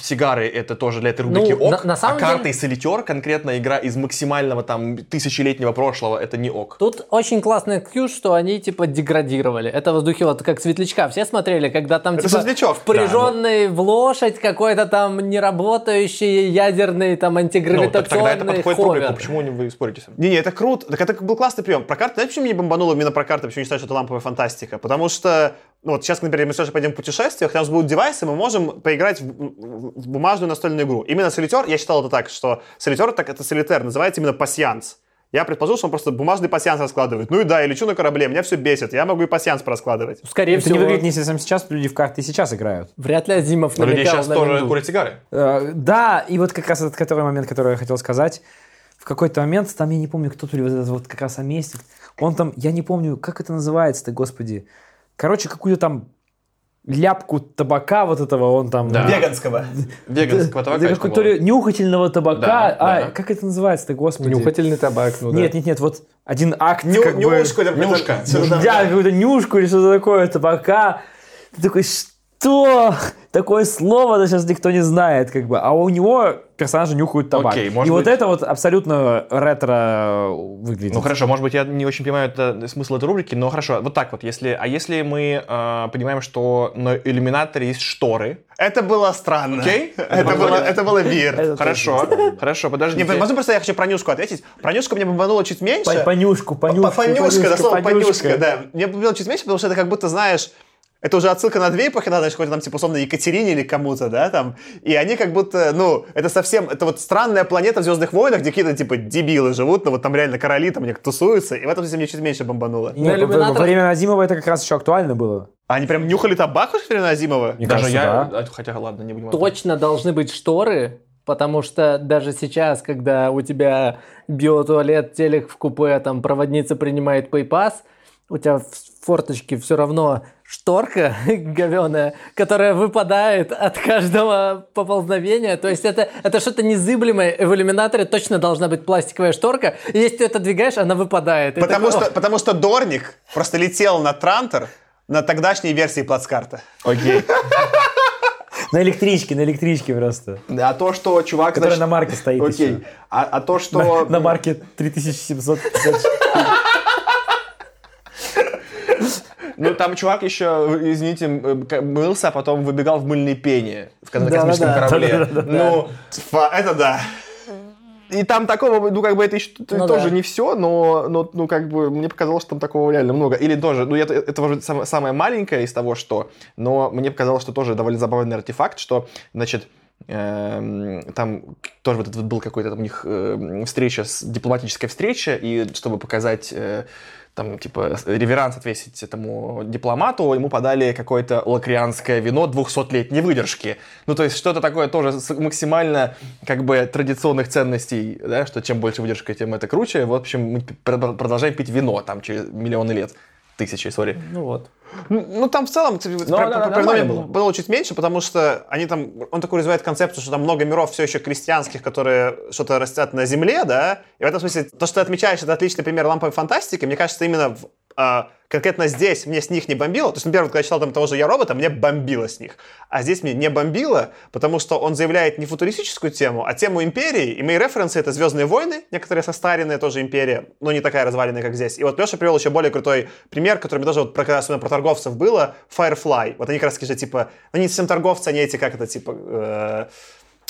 сигары это тоже для этой рубрики Ну, ок, на- на самом а карты деле- и солитер, конкретно игра из максимального там тысячелетнего прошлого, это не ок. Тут очень классный кью, что они типа деградировали. Это в духе вот как Светлячка. Все смотрели, когда там Это типа Светлячок. впряженный в лошадь какой-то там неработающий ядерный там Ну, так тогда это антигравитационный подходит ховер. почему вы спорите? Не-не, это круто. Так это был классный прием. Про карты, знаете, почему мне бомбануло именно про карты, почему не считаю, что это ламповая фантастика? Потому что, ну вот сейчас, например, мы сейчас пойдем в путешествиях, у нас будут девайсы, мы можем поиграть в, в- бумажную настольную игру. Именно солитер, я считал это так, что солитер, так это солитер, называется именно пассианс. Я предположил, что он просто бумажный пассианс раскладывает. Ну и да, я лечу на корабле, меня все бесит, я могу и пассианс пораскладывать. Скорее Это всего, не выглядит не совсем сейчас, люди в карты сейчас играют. вряд ли Азимов Но люди сейчас на тоже винду. курят сигары. Э, Да, и вот как раз этот который момент, который я хотел сказать. В какой-то момент, там я не помню, кто то ли вот этот вот как раз Аместик, он там, я не помню, как это называется-то, господи. Короче, какую-то там ляпку табака вот этого он там... Да. Веганского. Веганского табака. какой- то ли нюхательного табака. Да, а, да. как это называется-то, господи? Нюхательный табак, ну да. Нет, нет, нет, вот один акт Ню- как бы... Нюшку, да, Нюшка. это- Да, какую-то нюшку или что-то такое, табака. Ты такой, что? Такое слово да сейчас никто не знает, как бы. А у него персонажи нюхают табак. Окей, может И вот быть- это вот абсолютно ретро выглядит. Ну хорошо, может быть, я не очень понимаю это, смысл этой рубрики, но хорошо, вот так вот, если, а если мы э, понимаем, что на иллюминаторе есть шторы, Это было странно. Окей. Это было, это было. Это хорошо, хорошо, подождите. Не, можно просто я хочу про Нюшку ответить? Про Нюшку мне бомбануло чуть меньше. По- Понюшку, понюшку, Понюшка, да, слово понюшка. понюшка, да. Мне бомбануло чуть меньше, потому что это как будто, знаешь, это уже отсылка на две эпохи, да, знаешь, какой-то там, типа, условно, Екатерине или кому-то, да, там. И они как будто, ну, это совсем, это вот странная планета в «Звездных войнах», где какие-то, типа, дебилы живут, но вот там реально короли там у них тусуются, и в этом смысле мне чуть меньше бомбануло. Нет, во- иллюминаторах- во время Назимова это как раз еще актуально было. А они прям нюхали табак во время Азимова? Мне Даже кажется, я, да. а, хотя ладно, не будем. Точно должны быть шторы, потому что даже сейчас, когда у тебя биотуалет, телек в купе, там проводница принимает PayPass, у тебя в форточке все равно шторка говеная, которая выпадает от каждого поползновения. То есть это, это что-то незыблемое. В иллюминаторе точно должна быть пластиковая шторка. И если ты это двигаешь, она выпадает. Потому такой, что, потому что Дорник просто летел на Трантор на тогдашней версии плацкарта. Окей. На электричке, на электричке просто. А то, что чувак... Которая значит- на марке стоит Окей. еще. А, а то, На, что... на марке 3750. Ну, там чувак еще, извините, м, к- мылся, а потом выбегал в мыльной пене в космическом корабле. Ну, это да. и там такого, ну, как бы это еще Ну тоже да. не все, но, но, ну, как бы, мне показалось, что там такого реально много. Или тоже, ну, это, это уже сам- самое маленькое из того, что, но мне показалось, что тоже довольно забавный артефакт, что, значит, эм, там тоже вот этот был какой-то там у них эм, встреча, с, дипломатическая встреча, и чтобы показать э, там, типа, реверанс отвесить этому дипломату, ему подали какое-то лакрианское вино 200-летней выдержки. Ну, то есть что-то такое тоже максимально, как бы, традиционных ценностей, да, что чем больше выдержка, тем это круче. В общем, мы пр- продолжаем пить вино там через миллионы лет. Тысячи, сори. Ну вот. Ну, ну, там в целом кстати, Ну, про- да, про- да, было. было чуть меньше, потому что они там, он такой развивает концепцию, что там много миров все еще крестьянских, которые что-то растят на земле, да, и в этом смысле то, что ты отмечаешь, это отличный пример ламповой фантастики, мне кажется, именно в, а, конкретно здесь мне с них не бомбило, то есть, например, когда я читал там того же «Я робота», мне бомбило с них, а здесь мне не бомбило, потому что он заявляет не футуристическую тему, а тему империи, и мои референсы — это «Звездные войны», некоторые состаренные тоже империя, но не такая разваленная, как здесь. И вот Леша привел еще более крутой пример, который мне тоже вот про, особенно про торговцев было, Firefly. Вот они как раз же, типа, ну не совсем торговцы, они эти, как это, типа, э,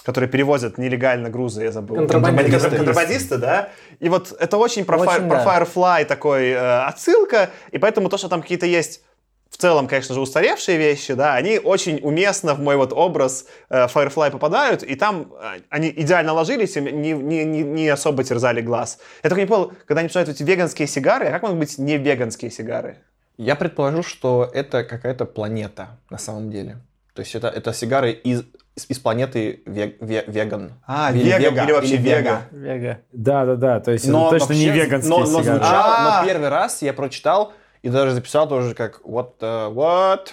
которые перевозят нелегально грузы, я забыл. Контрабандисты. Контра- Контрабандисты, да. И вот это очень про, Очень, про да. Firefly такой э, отсылка, и поэтому то, что там какие-то есть в целом, конечно же, устаревшие вещи, да, они очень уместно в мой вот образ э, Firefly попадают, и там э, они идеально ложились и не, не, не, не особо терзали глаз. Я только не понял, когда они начинают эти веганские сигары, а как могут быть не веганские сигары? Я предположу, что это какая-то планета на самом деле. То есть это, это сигары из, из, из планеты ве- ве- веган. А, Или вега, вега, или вообще или вега. Вега. Да, да, да. То есть Но это точно не вообще- веганские но, но сигары. звучало, А. но первый раз я прочитал и даже записал тоже как what the, what?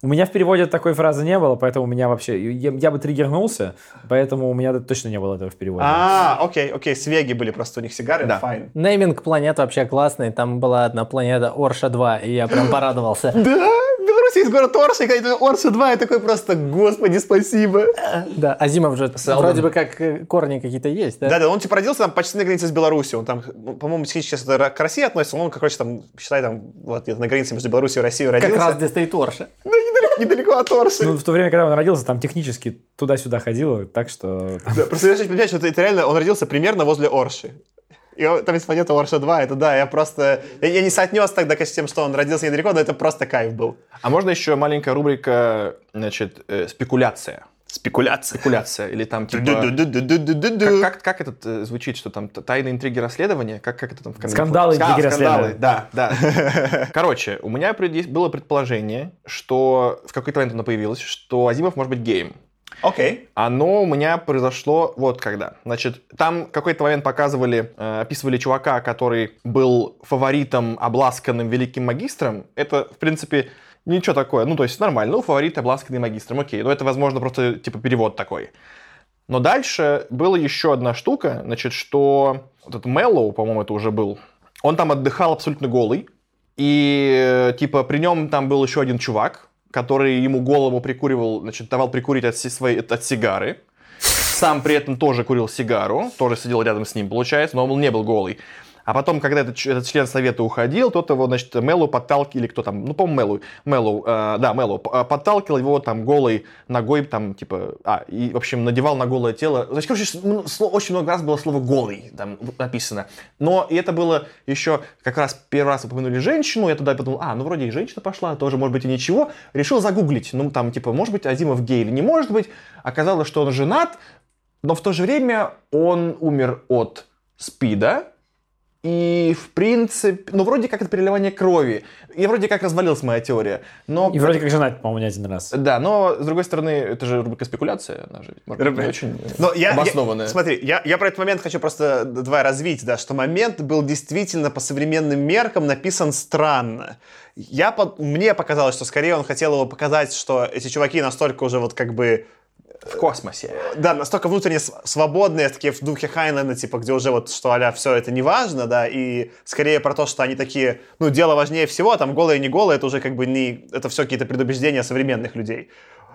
У меня в переводе такой фразы не было, поэтому у меня вообще... Я, я бы триггернулся, поэтому у меня точно не было этого в переводе. А, окей, окей, с Веги были просто у них сигары, Да. fine. Нейминг планет вообще классный. Там была одна планета Орша-2, и я прям порадовался. Да, в Беларуси есть город Орша, и когда Орша 2, я такой просто, господи, спасибо. Да, Азимов же Селдон. вроде бы как э, корни какие-то есть, да? Да, да, он типа родился там почти на границе с Беларусью. Он там, ну, по-моему, сейчас это к России относится, но он, короче, там, считай, там, вот где-то на границе между Беларусью и Россией родился. Как раз где стоит Орша. Да, недалеко, недалеко от Орши. Ну, в то время, когда он родился, там технически туда-сюда ходило, так что... Да, просто понимать, что это, это реально, он родился примерно возле Орши. И там есть планета Орша 2, это да, я просто... Я, я не соотнес тогда, конечно, с тем, что он родился недалеко, но это просто кайф был. А можно еще маленькая рубрика, значит, э, спекуляция. Спекуляция. Спекуляция. Или там типа... Как, как, как это э, звучит, что там тайные интриги расследования? Как, как это там в Коминфо? Скандалы, А, интриги скандалы, расследования. Да, да. Короче, у меня было предположение, что в какой-то момент оно появилось, что Азимов может быть геем. Окей. Оно у меня произошло вот когда. Значит, там какой-то момент показывали, э, описывали чувака, который был фаворитом, обласканным великим магистром. Это, в принципе, ничего такое. Ну, то есть нормально. Ну, фаворит, обласканный магистром. Окей. Но это, возможно, просто, типа, перевод такой. Но дальше была еще одна штука, значит, что вот этот Мэллоу, по-моему, это уже был, он там отдыхал абсолютно голый, и, э, типа, при нем там был еще один чувак, который ему голову прикуривал, значит, давал прикурить от, своей, от сигары. Сам при этом тоже курил сигару, тоже сидел рядом с ним, получается, но он не был голый. А потом, когда этот, этот член совета уходил, тот его, значит, Меллоу подталкивал, или кто там, ну, по-моему, Меллоу, Меллоу, э, да, Меллоу, п- э, подталкивал его там голой ногой, там, типа, а, и, в общем, надевал на голое тело. Значит, короче, очень много раз было слово «голый» там написано. Но и это было еще, как раз первый раз упомянули женщину, я туда подумал, а, ну, вроде и женщина пошла, тоже, может быть, и ничего. Решил загуглить, ну, там, типа, может быть, Азимов гей или не может быть. Оказалось, что он женат, но в то же время он умер от СПИДа, и, в принципе, ну, вроде как это переливание крови. И вроде как развалилась моя теория. Но... И вроде как женат, по-моему, не один раз. Да, но, с другой стороны, это же рубрика спекуляция, она же, может не очень Но я, обоснованная. я- смотри, я, я про этот момент хочу просто давай развить, да, что момент был действительно по современным меркам написан странно. Я под- мне показалось, что скорее он хотел его показать, что эти чуваки настолько уже вот как бы В космосе. да, настолько внутренне свободные, такие в духе Хайнлена, типа, где уже вот, что а все это не важно, да, и скорее про то, что они такие, ну, дело важнее всего, а там голые, не голые, это уже как бы не, это все какие-то предубеждения современных людей.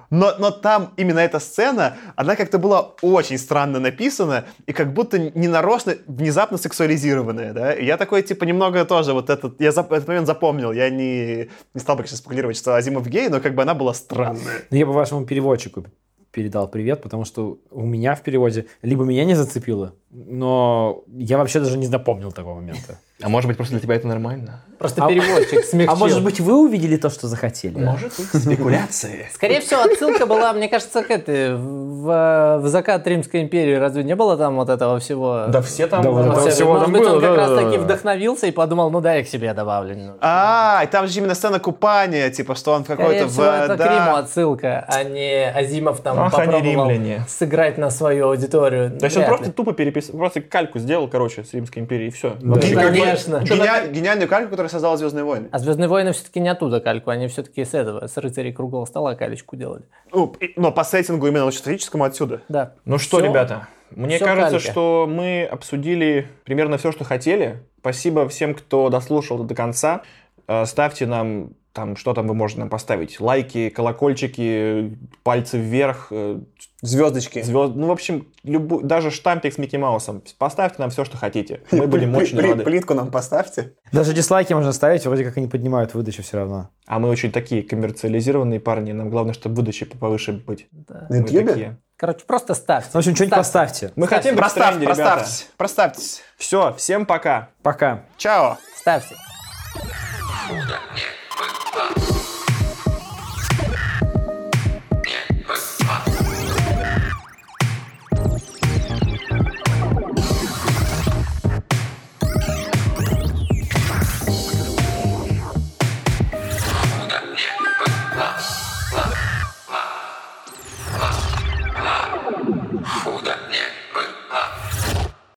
Но, но там именно эта сцена, она как-то была очень странно написана и как будто ненарочно, внезапно сексуализированная, да. И я такой, типа, немного тоже вот этот, я зап- этот момент запомнил, я не, не стал бы сейчас спекулировать, что Азимов гей, но как бы она была странная. Ну, я бы вашему переводчику передал привет, потому что у меня в переводе либо меня не зацепило, но я вообще даже не запомнил такого момента. А может быть, просто для тебя это нормально? Просто А- переводчик смягчил. А может быть, вы увидели то, что захотели? Может быть, спекуляции. Скорее всего, отсылка была, мне кажется, к этой, в, в закат Римской империи. Разве не было там вот этого всего? Да все там... Да, вот этого всего Может там быть, было, он как да, раз таки да. вдохновился и подумал, ну да, я к себе добавлю. А, и там же именно сцена купания, типа, что он в Скорее какой-то... всего, в- это да. к Риму отсылка, а не Азимов там они попробовал сыграть на свою аудиторию. То есть он просто тупо переписал, просто кальку сделал, короче, с Римской империи, и все. Конечно. Гениаль- гениальную кальку, которая создала Звездные войны. А Звездные войны все-таки не оттуда кальку, они все-таки с этого, с рыцарей круглого стола калечку делали. Ну, но по сеттингу именно вот историческому отсюда. Да. Ну что, Всё. ребята, мне Всё кажется, калька. что мы обсудили примерно все, что хотели. Спасибо всем, кто дослушал до конца. Э, Ставьте нам там, что там вы можете нам поставить? Лайки, колокольчики, пальцы вверх, э, Звездочки. звезд. Ну, в общем, любу- даже штампик с Микки Маусом. Поставьте нам все, что хотите. Мы будем очень рады. Плитку нам поставьте. Даже дизлайки можно ставить, вроде как они поднимают выдачу все равно. А мы очень такие коммерциализированные парни. Нам главное, чтобы выдачи повыше быть. да. На такие. Короче, просто ставьте. В общем, что-нибудь Ставьте. поставьте. Мы Ставьте. хотим Проставь, тренде, ребята. проставьтесь. Проставьтесь. Все, всем пока. Пока. Чао. Ставьте. Удачи. with.